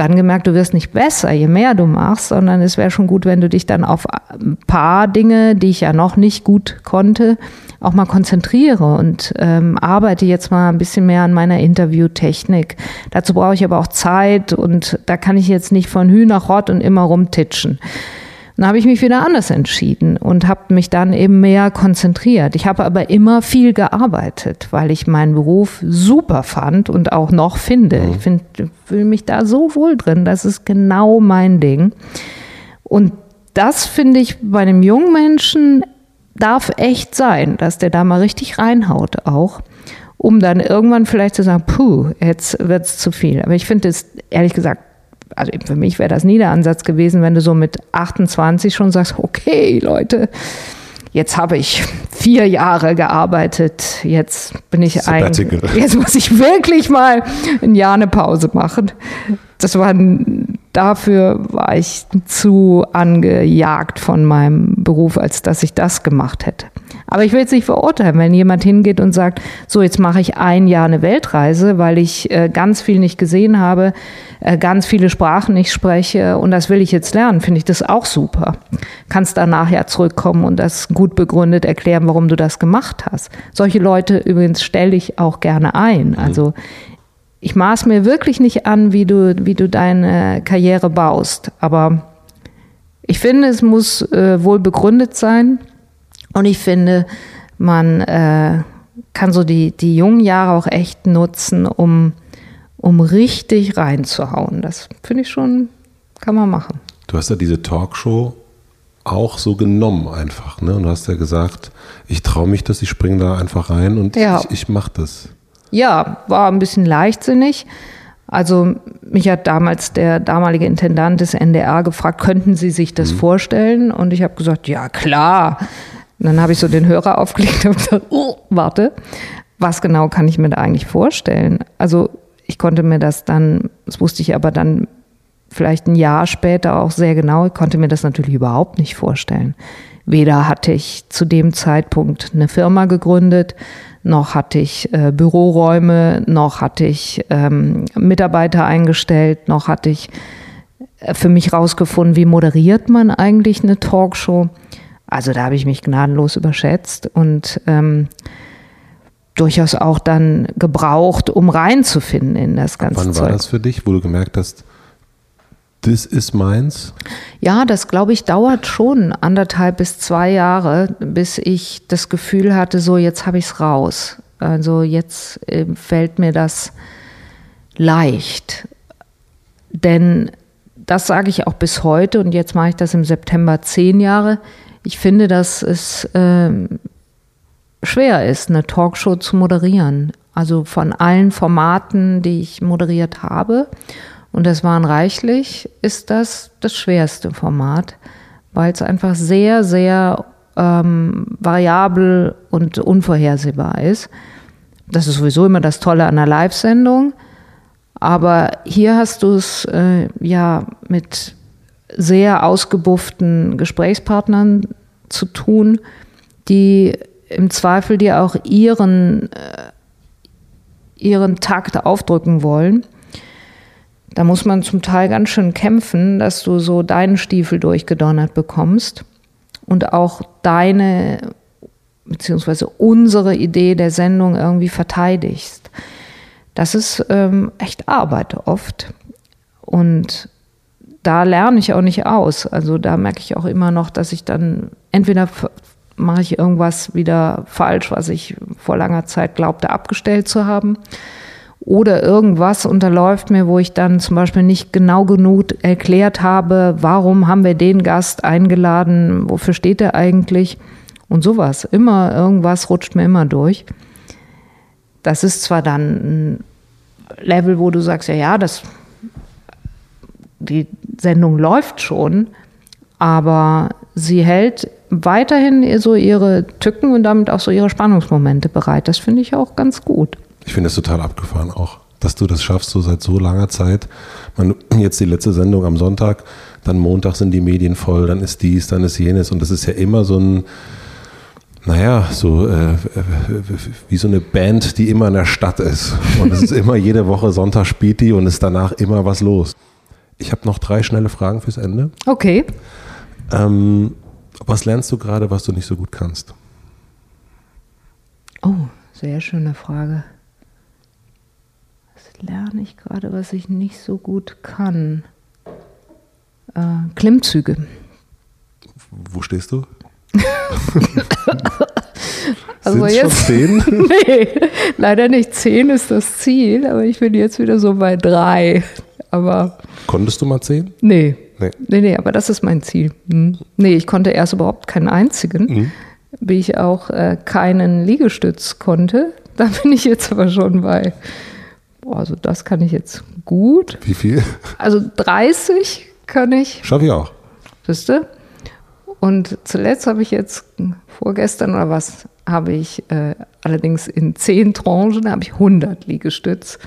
dann gemerkt, du wirst nicht besser, je mehr du machst, sondern es wäre schon gut, wenn du dich dann auf ein paar Dinge, die ich ja noch nicht gut konnte, auch mal konzentriere und ähm, arbeite jetzt mal ein bisschen mehr an meiner Interviewtechnik. Dazu brauche ich aber auch Zeit und da kann ich jetzt nicht von Hü und immer rumtitschen. Dann habe ich mich wieder anders entschieden und habe mich dann eben mehr konzentriert. Ich habe aber immer viel gearbeitet, weil ich meinen Beruf super fand und auch noch finde. Mhm. Ich finde, fühle mich da so wohl drin. Das ist genau mein Ding. Und das finde ich bei einem jungen Menschen darf echt sein, dass der da mal richtig reinhaut auch, um dann irgendwann vielleicht zu sagen, puh, jetzt wird es zu viel. Aber ich finde es ehrlich gesagt also für mich wäre das nie der Ansatz gewesen, wenn du so mit 28 schon sagst, okay, Leute, jetzt habe ich vier Jahre gearbeitet, jetzt bin ich ein, jetzt muss ich wirklich mal ein Jahr eine Pause machen. Das war dafür war ich zu angejagt von meinem Beruf, als dass ich das gemacht hätte. Aber ich will jetzt nicht verurteilen, wenn jemand hingeht und sagt, so jetzt mache ich ein Jahr eine Weltreise, weil ich äh, ganz viel nicht gesehen habe, äh, ganz viele Sprachen nicht spreche und das will ich jetzt lernen, finde ich das auch super. Kannst danach ja zurückkommen und das gut begründet erklären, warum du das gemacht hast. Solche Leute übrigens stelle ich auch gerne ein. Mhm. Also ich maß mir wirklich nicht an, wie du, wie du deine Karriere baust, aber ich finde, es muss äh, wohl begründet sein und ich finde, man äh, kann so die, die jungen Jahre auch echt nutzen, um, um richtig reinzuhauen. Das finde ich schon, kann man machen.
Du hast ja diese Talkshow auch so genommen einfach, ne? Und du hast ja gesagt, ich traue mich das, ich springe da einfach rein und ja. ich, ich mache das.
Ja, war ein bisschen leichtsinnig. Also mich hat damals der damalige Intendant des NDR gefragt, könnten Sie sich das mhm. vorstellen? Und ich habe gesagt, ja klar. Und dann habe ich so den Hörer aufgelegt und gesagt, oh, warte, was genau kann ich mir da eigentlich vorstellen? Also ich konnte mir das dann, das wusste ich aber dann vielleicht ein Jahr später auch sehr genau, ich konnte mir das natürlich überhaupt nicht vorstellen. Weder hatte ich zu dem Zeitpunkt eine Firma gegründet, noch hatte ich äh, Büroräume, noch hatte ich ähm, Mitarbeiter eingestellt, noch hatte ich äh, für mich rausgefunden, wie moderiert man eigentlich eine Talkshow. Also da habe ich mich gnadenlos überschätzt und ähm, durchaus auch dann gebraucht, um reinzufinden in das ganze
Wann
Zeug.
war das für dich, wo du gemerkt hast, das ist meins?
Ja, das glaube ich dauert schon anderthalb bis zwei Jahre, bis ich das Gefühl hatte, so jetzt habe ich es raus. Also jetzt äh, fällt mir das leicht. Denn das sage ich auch bis heute und jetzt mache ich das im September zehn Jahre. Ich finde, dass es äh, schwer ist, eine Talkshow zu moderieren. Also von allen Formaten, die ich moderiert habe, und das waren reichlich, ist das das schwerste Format, weil es einfach sehr, sehr ähm, variabel und unvorhersehbar ist. Das ist sowieso immer das Tolle an einer Live-Sendung. Aber hier hast du es äh, ja mit sehr ausgebufften Gesprächspartnern zu tun, die im Zweifel dir auch ihren, äh, ihren Takt aufdrücken wollen. Da muss man zum Teil ganz schön kämpfen, dass du so deinen Stiefel durchgedonnert bekommst und auch deine beziehungsweise unsere Idee der Sendung irgendwie verteidigst. Das ist ähm, echt Arbeit oft. Und da lerne ich auch nicht aus. Also da merke ich auch immer noch, dass ich dann entweder mache ich irgendwas wieder falsch, was ich vor langer Zeit glaubte abgestellt zu haben. Oder irgendwas unterläuft mir, wo ich dann zum Beispiel nicht genau genug erklärt habe, warum haben wir den Gast eingeladen, wofür steht er eigentlich und sowas. Immer irgendwas rutscht mir immer durch. Das ist zwar dann ein Level, wo du sagst, ja, ja, das die Sendung läuft schon, aber sie hält weiterhin so ihre Tücken und damit auch so ihre Spannungsmomente bereit. Das finde ich auch ganz gut.
Ich finde es total abgefahren auch, dass du das schaffst, so seit so langer Zeit. Man, jetzt die letzte Sendung am Sonntag, dann Montag sind die Medien voll, dann ist dies, dann ist jenes und das ist ja immer so ein, naja, so äh, wie so eine Band, die immer in der Stadt ist. Und es ist immer jede Woche Sonntag spielt die und ist danach immer was los. Ich habe noch drei schnelle Fragen fürs Ende.
Okay.
Ähm, was lernst du gerade, was du nicht so gut kannst?
Oh, sehr schöne Frage. Was lerne ich gerade, was ich nicht so gut kann? Äh, Klimmzüge.
Wo stehst du?
Also
Sind's
jetzt,
schon zehn?
nee, leider nicht. Zehn ist das Ziel, aber ich bin jetzt wieder so bei drei. Aber
Konntest du mal zehn?
nee.
Nee.
Nee, nee, aber das ist mein Ziel. Hm. Nee, ich konnte erst überhaupt keinen einzigen,
Mhm.
wie ich auch äh, keinen Liegestütz konnte. Da bin ich jetzt aber schon bei, boah, also das kann ich jetzt gut.
Wie viel?
Also 30 kann ich,
Schaffe ich auch.
wisst ihr? Und zuletzt habe ich jetzt, vorgestern oder was, habe ich äh, allerdings in 10 Tranchen, habe ich 100 Liegestütz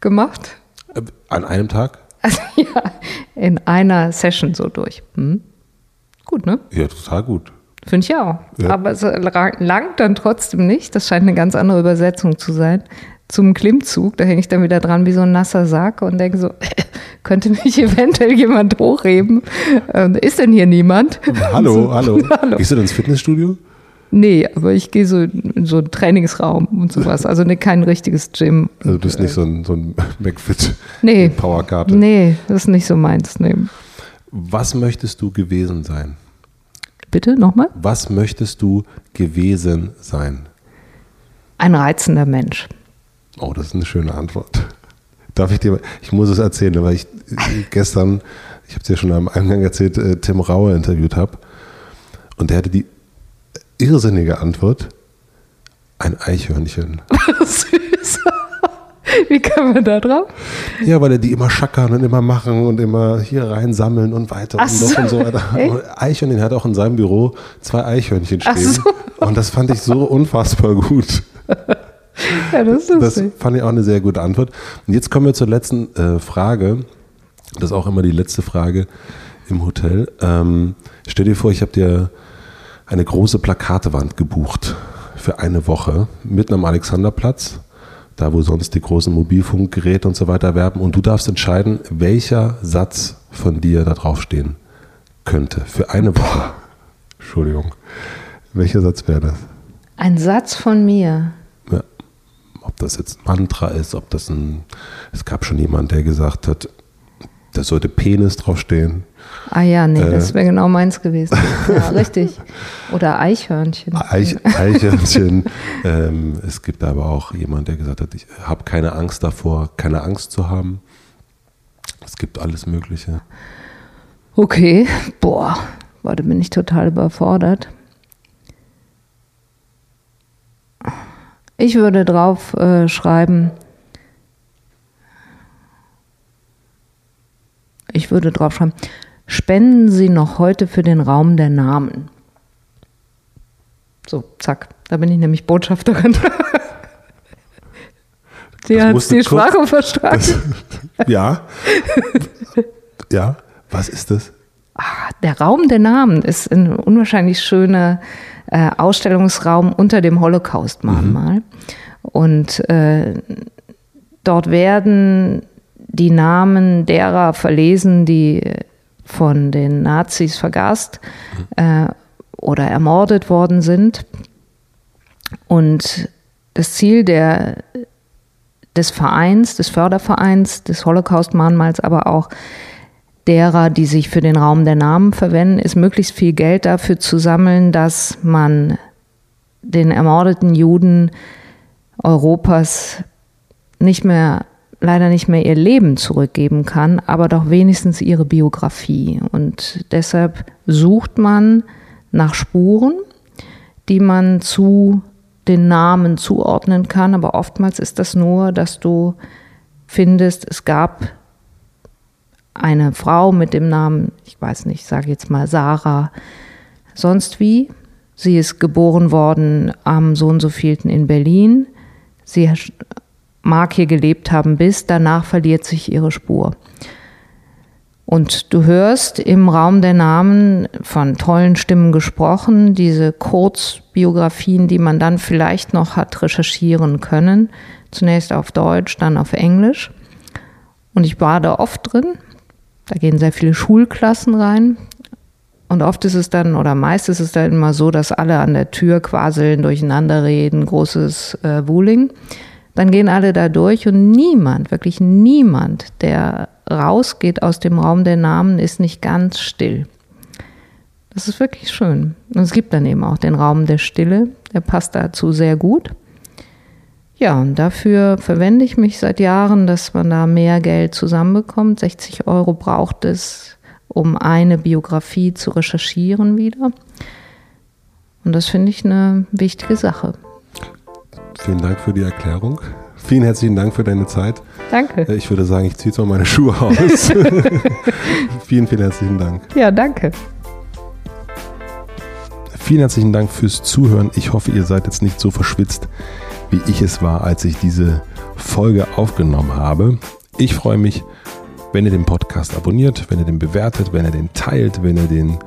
gemacht.
Äh, An einem Tag?
Also ja, in einer Session so durch. Hm? Gut, ne?
Ja, total gut.
Finde ich auch.
Ja.
Aber es langt dann trotzdem nicht. Das scheint eine ganz andere Übersetzung zu sein. Zum Klimmzug, da hänge ich dann wieder dran wie so ein nasser Sack und denke so, könnte mich eventuell jemand hochheben? Ähm, ist denn hier niemand?
Hallo,
So,
hallo.
hallo.
Gehst du denn ins Fitnessstudio?
Nee, aber ich gehe so in so einen Trainingsraum und sowas. Also ne, kein richtiges Gym.
Also du bist nicht so ein, so ein McFit
Nee.
Powerkarte.
Nee, das ist nicht so meins. Nee.
Was möchtest du gewesen sein?
Bitte nochmal?
Was möchtest du gewesen sein?
Ein reizender Mensch.
Oh, das ist eine schöne Antwort. Darf ich dir, ich muss es erzählen, weil ich äh, gestern, ich habe es ja schon am Eingang erzählt, äh, Tim Rauer interviewt habe. Und der hatte die irrsinnige Antwort, ein Eichhörnchen.
Süß. Wie kann man da drauf?
Ja, weil er die immer schackern und immer machen und immer hier rein sammeln und weiter
Ach
und
so,
und so weiter. Und Eichhörnchen hat auch in seinem Büro zwei Eichhörnchen
Ach
stehen.
so.
Und das fand ich so unfassbar gut.
Ja, das ist
Das fand ich auch eine sehr gute Antwort. Und jetzt kommen wir zur letzten äh, Frage. Das ist auch immer die letzte Frage im Hotel. Ähm, stell dir vor, ich habe dir eine große Plakatewand gebucht für eine Woche mitten am Alexanderplatz, da wo sonst die großen Mobilfunkgeräte und so weiter werben. Und du darfst entscheiden, welcher Satz von dir da draufstehen könnte für eine Woche. Entschuldigung. Welcher Satz wäre das?
Ein Satz von mir.
Ja. Ob das jetzt ein Mantra ist, ob das ein. Es gab schon jemand, der gesagt hat, da sollte Penis draufstehen.
Ah ja, nee,
Äh.
das wäre genau meins gewesen. Ja, richtig. Oder Eichhörnchen.
Eich, Eichhörnchen. ähm, es gibt aber auch jemand, der gesagt hat, ich habe keine Angst davor, keine Angst zu haben. Es gibt alles Mögliche.
Okay, boah, warte, bin ich total überfordert. Ich würde drauf äh, schreiben, ich würde drauf schreiben, spenden Sie noch heute für den Raum der Namen. So, zack, da bin ich nämlich Botschafterin. Die hat die
kurz-
Sprache verstanden.
Ja. ja. Was ist das?
Ah, Der Raum der Namen ist ein unwahrscheinlich schöner äh, Ausstellungsraum unter dem Holocaust-Mahnmal. Und äh, dort werden die Namen derer verlesen, die von den Nazis vergast äh, oder ermordet worden sind. Und das Ziel der, des Vereins, des Fördervereins, des Holocaust-Mahnmals, aber auch derer, die sich für den Raum der Namen verwenden, ist möglichst viel Geld dafür zu sammeln, dass man den ermordeten Juden Europas nicht mehr, leider nicht mehr ihr Leben zurückgeben kann, aber doch wenigstens ihre Biografie. Und deshalb sucht man nach Spuren, die man zu den Namen zuordnen kann, aber oftmals ist das nur, dass du findest, es gab eine Frau mit dem Namen, ich weiß nicht, ich sage jetzt mal Sarah, sonst wie. Sie ist geboren worden am so und so vielten in Berlin. Sie mag hier gelebt haben bis, danach verliert sich ihre Spur. Und du hörst im Raum der Namen von tollen Stimmen gesprochen, diese Kurzbiografien, die man dann vielleicht noch hat recherchieren können. Zunächst auf Deutsch, dann auf Englisch. Und ich war da oft drin. Da gehen sehr viele Schulklassen rein. Und oft ist es dann, oder meist ist es dann immer so, dass alle an der Tür quasseln, durcheinander reden, großes äh, Wuling. Dann gehen alle da durch und niemand, wirklich niemand, der rausgeht aus dem Raum der Namen, ist nicht ganz still. Das ist wirklich schön. Und es gibt dann eben auch den Raum der Stille, der passt dazu sehr gut. Ja, und dafür verwende ich mich seit Jahren, dass man da mehr Geld zusammenbekommt. 60 Euro braucht es, um eine Biografie zu recherchieren wieder. Und das finde ich eine wichtige Sache.
Vielen Dank für die Erklärung. Vielen herzlichen Dank für deine Zeit.
Danke.
Äh, Ich würde sagen, ich ziehe jetzt mal meine Schuhe aus. vielen, vielen herzlichen Dank.
Ja, danke.
Vielen herzlichen Dank fürs Zuhören. Ich hoffe, ihr seid jetzt nicht so verschwitzt, wie ich es war, als ich diese Folge aufgenommen habe. Ich freue mich, wenn ihr den Podcast abonniert, wenn ihr den bewertet, wenn ihr den teilt, wenn ihr den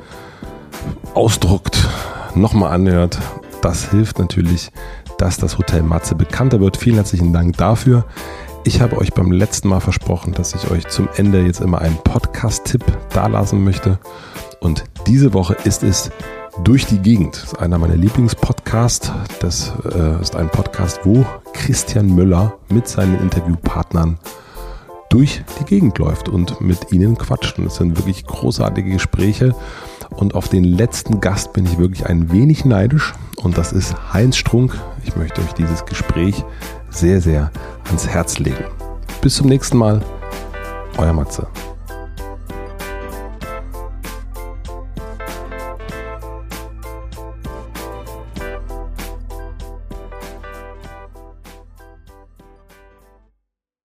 ausdruckt, nochmal anhört. Das hilft natürlich, dass das Hotel Matze bekannter wird. Vielen herzlichen Dank dafür. Ich habe euch beim letzten Mal versprochen, dass ich euch zum Ende jetzt immer einen Podcast-Tipp dalassen möchte. Und diese Woche ist es durch die Gegend. Das ist einer meiner Lieblingspodcasts. Das äh, ist ein Podcast, wo Christian Müller mit seinen Interviewpartnern durch die Gegend läuft und mit ihnen quatscht. Und es sind wirklich großartige Gespräche. Und auf den letzten Gast bin ich wirklich ein wenig neidisch. Und das ist Heinz Strunk. Ich möchte euch dieses Gespräch sehr, sehr ans Herz legen. Bis zum nächsten Mal. Euer Matze.